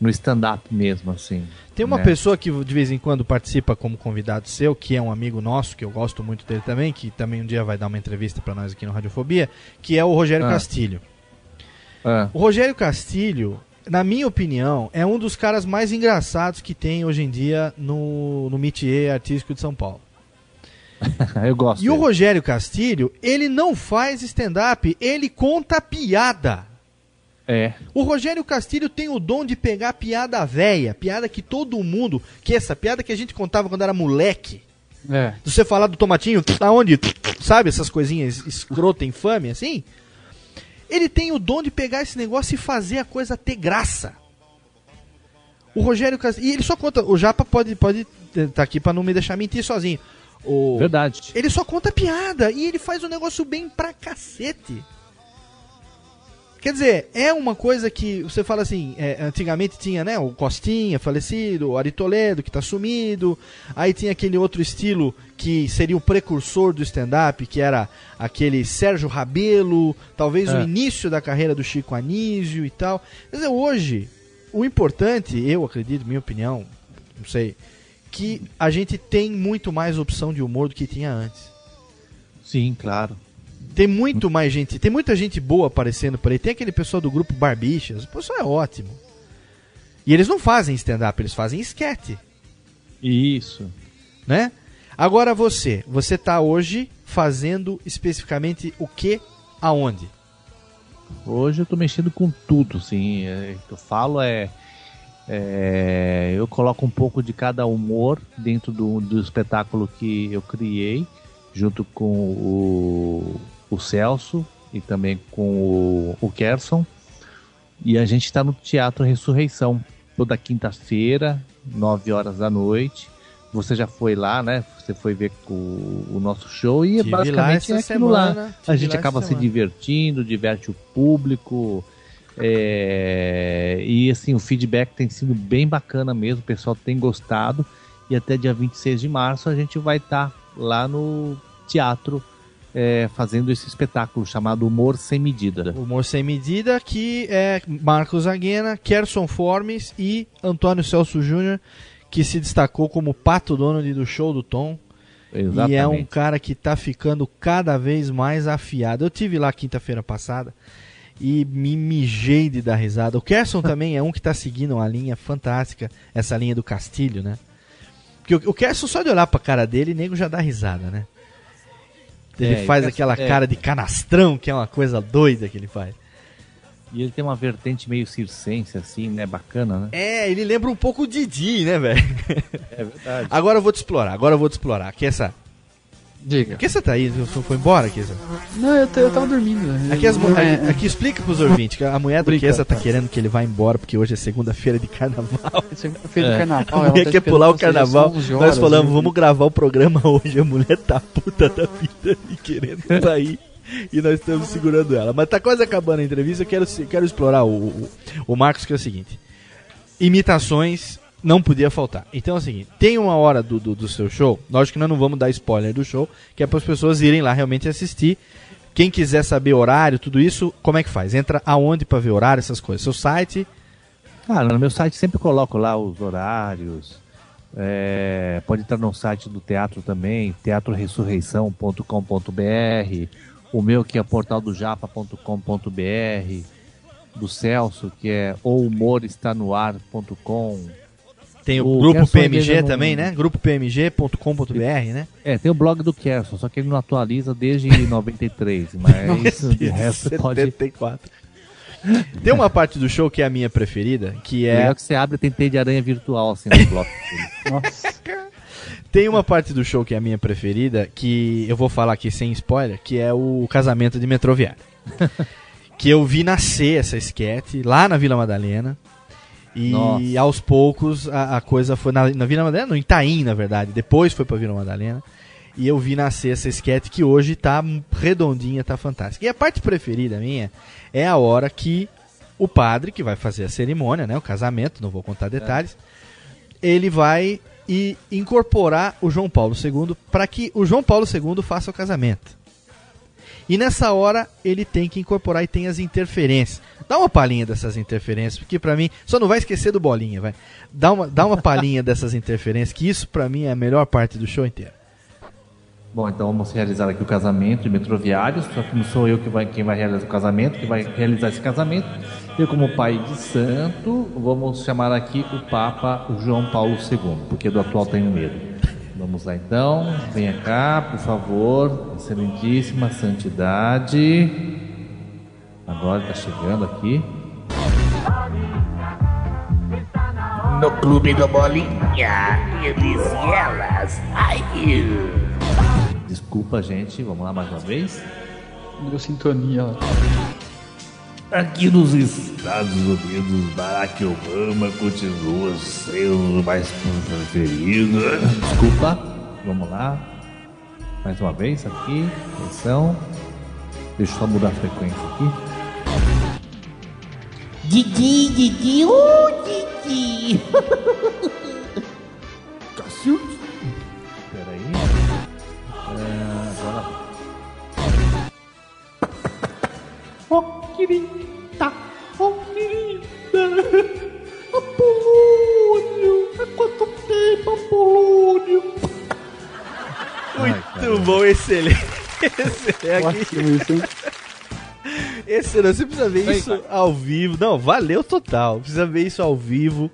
no stand-up mesmo, assim. Tem uma né? pessoa que de vez em quando participa como convidado seu, que é um amigo nosso, que eu gosto muito dele também, que também um dia vai dar uma entrevista pra nós aqui no Radiofobia, que é o Rogério Ah. Castilho. Ah, O Rogério Castilho, na minha opinião, é um dos caras mais engraçados que tem hoje em dia no, no métier artístico de São Paulo. eu gosto. E o dele. Rogério Castilho, ele não faz stand-up, ele conta piada. É. O Rogério Castilho tem o dom de pegar piada velha, piada que todo mundo, que essa piada que a gente contava quando era moleque. É. De você falar do tomatinho, aonde, sabe, essas coisinhas escrota, infame, assim. Ele tem o dom de pegar esse negócio e fazer a coisa ter graça. O Rogério Castilho, e ele só conta, o Japa pode pode estar aqui pra não me deixar mentir sozinho. O... Verdade. Ele só conta piada e ele faz o negócio bem pra cacete. Quer dizer, é uma coisa que você fala assim, é, antigamente tinha, né, o Costinha falecido, o Ari Toledo que tá sumido, aí tinha aquele outro estilo que seria o precursor do stand-up, que era aquele Sérgio Rabelo, talvez o É. início da carreira do Chico Anísio e tal. Quer dizer, hoje, o importante, eu acredito, minha opinião, não sei, que a gente tem muito mais opção de humor do que tinha antes. Sim, claro. Tem muito mais gente, tem muita gente boa aparecendo por aí. Tem aquele pessoal do grupo Barbichas, o pessoal é ótimo. E eles não fazem stand-up, eles fazem esquete, Isso. né? Agora você, você tá hoje fazendo especificamente o que, aonde? Hoje eu tô mexendo com tudo, sim. É, eu falo é, é, Eu coloco um pouco de cada humor dentro do, do espetáculo que eu criei, junto com o, o Celso e também com o, o Kerson. E a gente está no Teatro Ressurreição, toda quinta-feira, 9 horas da noite. Você já foi lá, né? Você foi ver o, o nosso show e Tive lá basicamente é aquilo lá. semana, A tive gente lá acaba se semana. divertindo, diverte o público. é, e assim, o feedback tem sido bem bacana mesmo, o pessoal tem gostado. E até dia 26 de março a gente vai estar lá no teatro é, fazendo esse espetáculo chamado Humor Sem Medida. Humor Sem Medida, que é Marcos Aguena, Kerson Formes e Antônio Celso Júnior, que se destacou como pato Donald do show do Tom. E é um cara que tá ficando cada vez mais afiado. Eu tive lá quinta-feira passada e me mijei de dar risada. O Kerson também é um que tá seguindo uma linha fantástica, essa linha do Castilho, né? Porque o, o Kerson, só de olhar pra cara dele, nego já dá risada, né? Ele É, faz aquela é. cara de canastrão, que é uma coisa doida que ele faz. E ele tem uma vertente meio circense, assim, né? Bacana, né? É, ele lembra um pouco o Didi, né, velho? É verdade. Agora eu vou te explorar, agora eu vou te explorar. Aqui essa. Diga. Aqui você tá aí? Você foi embora, Kessa? Não, eu, eu tava dormindo. Aqui, as É, aqui, aqui explica pros ouvintes que a mulher do. Kessa tá querendo que ele vá embora porque hoje é segunda-feira de carnaval. Segunda-feira de É. carnaval, A ela mulher tá quer pular o carnaval. 11 Nós horas, falamos, né? vamos gravar o programa hoje. A mulher tá puta da vida e querendo sair. E nós estamos segurando ela. Mas tá quase acabando a entrevista. Eu quero, se- quero explorar o, o, o Marcos, que é o seguinte: imitações não podia faltar. Então é o seguinte: tem uma hora do, do, do seu show. Lógico que nós não vamos dar spoiler do show, que é para as pessoas irem lá realmente assistir. Quem quiser saber horário, tudo isso, como é que faz? Entra aonde para ver horário, essas coisas? Seu site. Cara, no meu site sempre coloco lá os horários. É, pode entrar no site do teatro também, teatroressurreição.com.br. O meu que é portaldojapa.com.br. Do Celso, que é ouhumorestanoar.com. Tem o, O grupo Kerson PMG não- também, né? Grupopmg.com.br, né? É, tem o blog do Kerson, só que ele não atualiza desde 93, mas de resto pode... 74. Tem uma parte do show que é a minha preferida, que é. Legal que você abre tem teia de aranha virtual assim no bloco dele. Tem uma parte do show que é a minha preferida, que eu vou falar aqui sem spoiler, que é o casamento de Metroviário. que eu vi nascer essa esquete lá na Vila Madalena. E Nossa. aos poucos a, a coisa foi na, na Vila Madalena, no Itaim, na verdade. Depois foi pra Vila Madalena. E eu vi nascer essa esquete que hoje tá redondinha, tá fantástica. E a parte preferida minha é a hora que o padre, que vai fazer a cerimônia, né, o casamento, não vou contar detalhes, ele vai e incorporar o João Paulo II para que o João Paulo II faça o casamento. E nessa hora ele tem que incorporar e tem as interferências. Dá uma palhinha dessas interferências, porque pra mim, só não vai esquecer do bolinha, vai. Dá uma, dá uma palhinha dessas interferências, que isso pra mim é a melhor parte do show inteiro. Bom, então vamos realizar aqui o casamento de metroviários, só que não sou eu que vai, quem vai realizar o casamento, que vai realizar esse casamento. Eu, como pai de santo, vamos chamar aqui o Papa João Paulo II, porque do atual tenho medo. Vamos lá então, venha cá, por favor, excelentíssima santidade. Agora está chegando aqui. No clube do Bolinha, eles e elas. Ai, Desculpa, gente, vamos lá mais uma vez. Deu sintonia. Aqui nos Estados Unidos, Barack Obama continua sendo o mais preferido. Desculpa, vamos lá. Mais uma vez aqui, atenção. Deixa eu só mudar a frequência aqui. Didi, Didi, ô Didi. Cacilde. Peraí. É, agora. Ó querida, ó querida. Apolônio, há quanto tempo, Apolônio? Muito bom, excelente. Excelente. Esse não, você precisa ver Vem, isso ao vivo. Não, valeu total. Precisa ver isso ao vivo.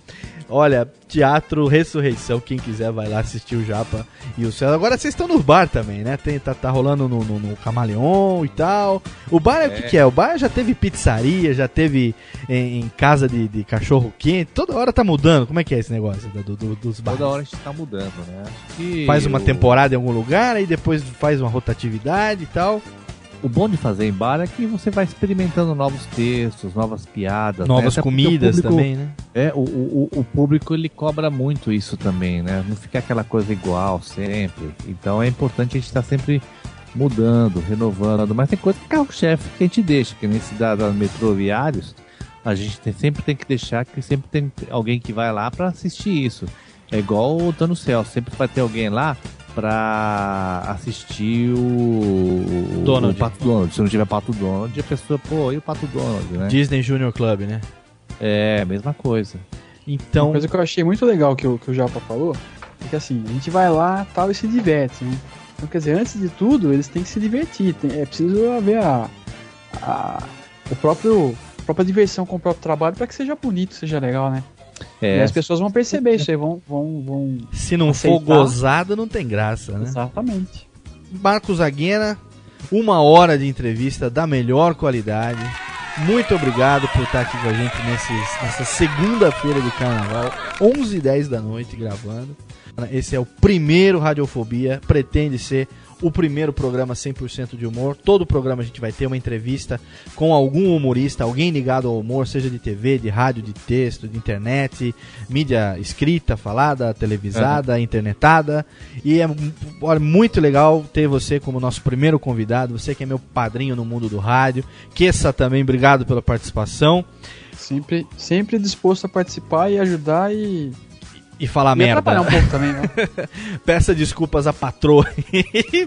Olha, Teatro Ressurreição, quem quiser vai lá assistir o Japa e o Céu. Agora vocês estão no bar também, né? Tem, tá, tá rolando no, no, no Camaleon e tal. O bar é, o que, É. que é? O bar já teve pizzaria, já teve em, em casa de, de cachorro quente. Toda hora tá mudando. Como é que é esse negócio do, do- dos bares? Toda hora a gente tá mudando, né? E Faz uma o- temporada em algum lugar, aí depois faz uma rotatividade e tal. O bom de fazer em bar é que você vai experimentando novos textos, novas piadas, Novas né? Até porque comidas o público- também, né? É, o, o, o- o público ele cobra muito isso também, né? Não fica aquela coisa igual sempre. Então é importante a gente estar sempre mudando, renovando. Mas tem coisa que é carro-chefe que a gente deixa, que nesse da, da metroviários, a gente tem- sempre tem que deixar que sempre tem alguém que vai lá para assistir isso. É igual o Tá no Céu, sempre vai ter alguém lá pra assistir o, Donald. o Pato Donald. Se não tiver Pato Donald, a pessoa, pô, e o Pato Donald, né? Disney Junior Club, né? É, mesma coisa. Então. Uma coisa que eu achei muito legal que o, que o Japa falou é que assim, a gente vai lá tal e se diverte, né? Então, quer dizer, antes de tudo, eles têm que se divertir. tem- é preciso haver a, a, o próprio, a própria diversão com o próprio trabalho para que seja bonito, seja legal, né? É. E as pessoas vão perceber isso aí, vão. vão, vão Se não for aceitar. gozado, não tem graça, né? Exatamente. Marcos Aguena, uma hora de entrevista da melhor qualidade. Muito obrigado por estar aqui com a gente nesses, nessa segunda-feira de carnaval, 11 h 10 da noite, gravando. Esse é o primeiro Radiofobia, pretende ser o primeiro programa 100% de humor. Todo programa a gente vai ter uma entrevista com algum humorista, alguém ligado ao humor, seja de TV, de rádio, de texto, de internet, mídia escrita, falada, televisada, internetada. E é olha, muito legal ter você como nosso primeiro convidado, você que é meu padrinho no mundo do rádio. Queça também, obrigado pela participação. Sempre, sempre disposto a participar e ajudar e. E falar e merda. atrapalhar um pouco também, né? Peça desculpas à patroa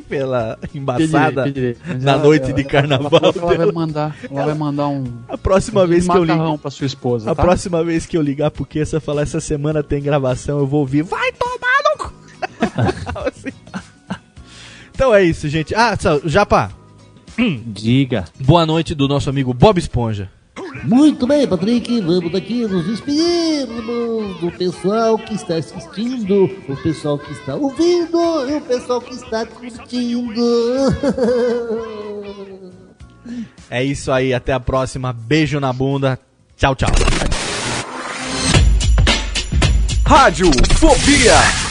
pela embaçada Pedirei, pedirei. Mas na ela- noite ela- de ela carnaval. que Ela vai mandar, ela vai mandar um. A próxima um vez que eu macarrão ligo. pra sua esposa. A tá? próxima vez que eu ligar pro Kessa falar essa semana tem gravação, eu vou ouvir. Vai tomar no cu! Assim. Então é isso, gente. Ah, Japa. Diga. Boa noite do nosso amigo Bob Esponja. Muito bem, Patrick, vamos daqui nos despedirmos do pessoal que está assistindo, o pessoal que está ouvindo e o pessoal que está curtindo. É isso aí, até a próxima. Beijo na bunda. Tchau, tchau. Rádio Fobia.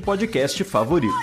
podcast favorito.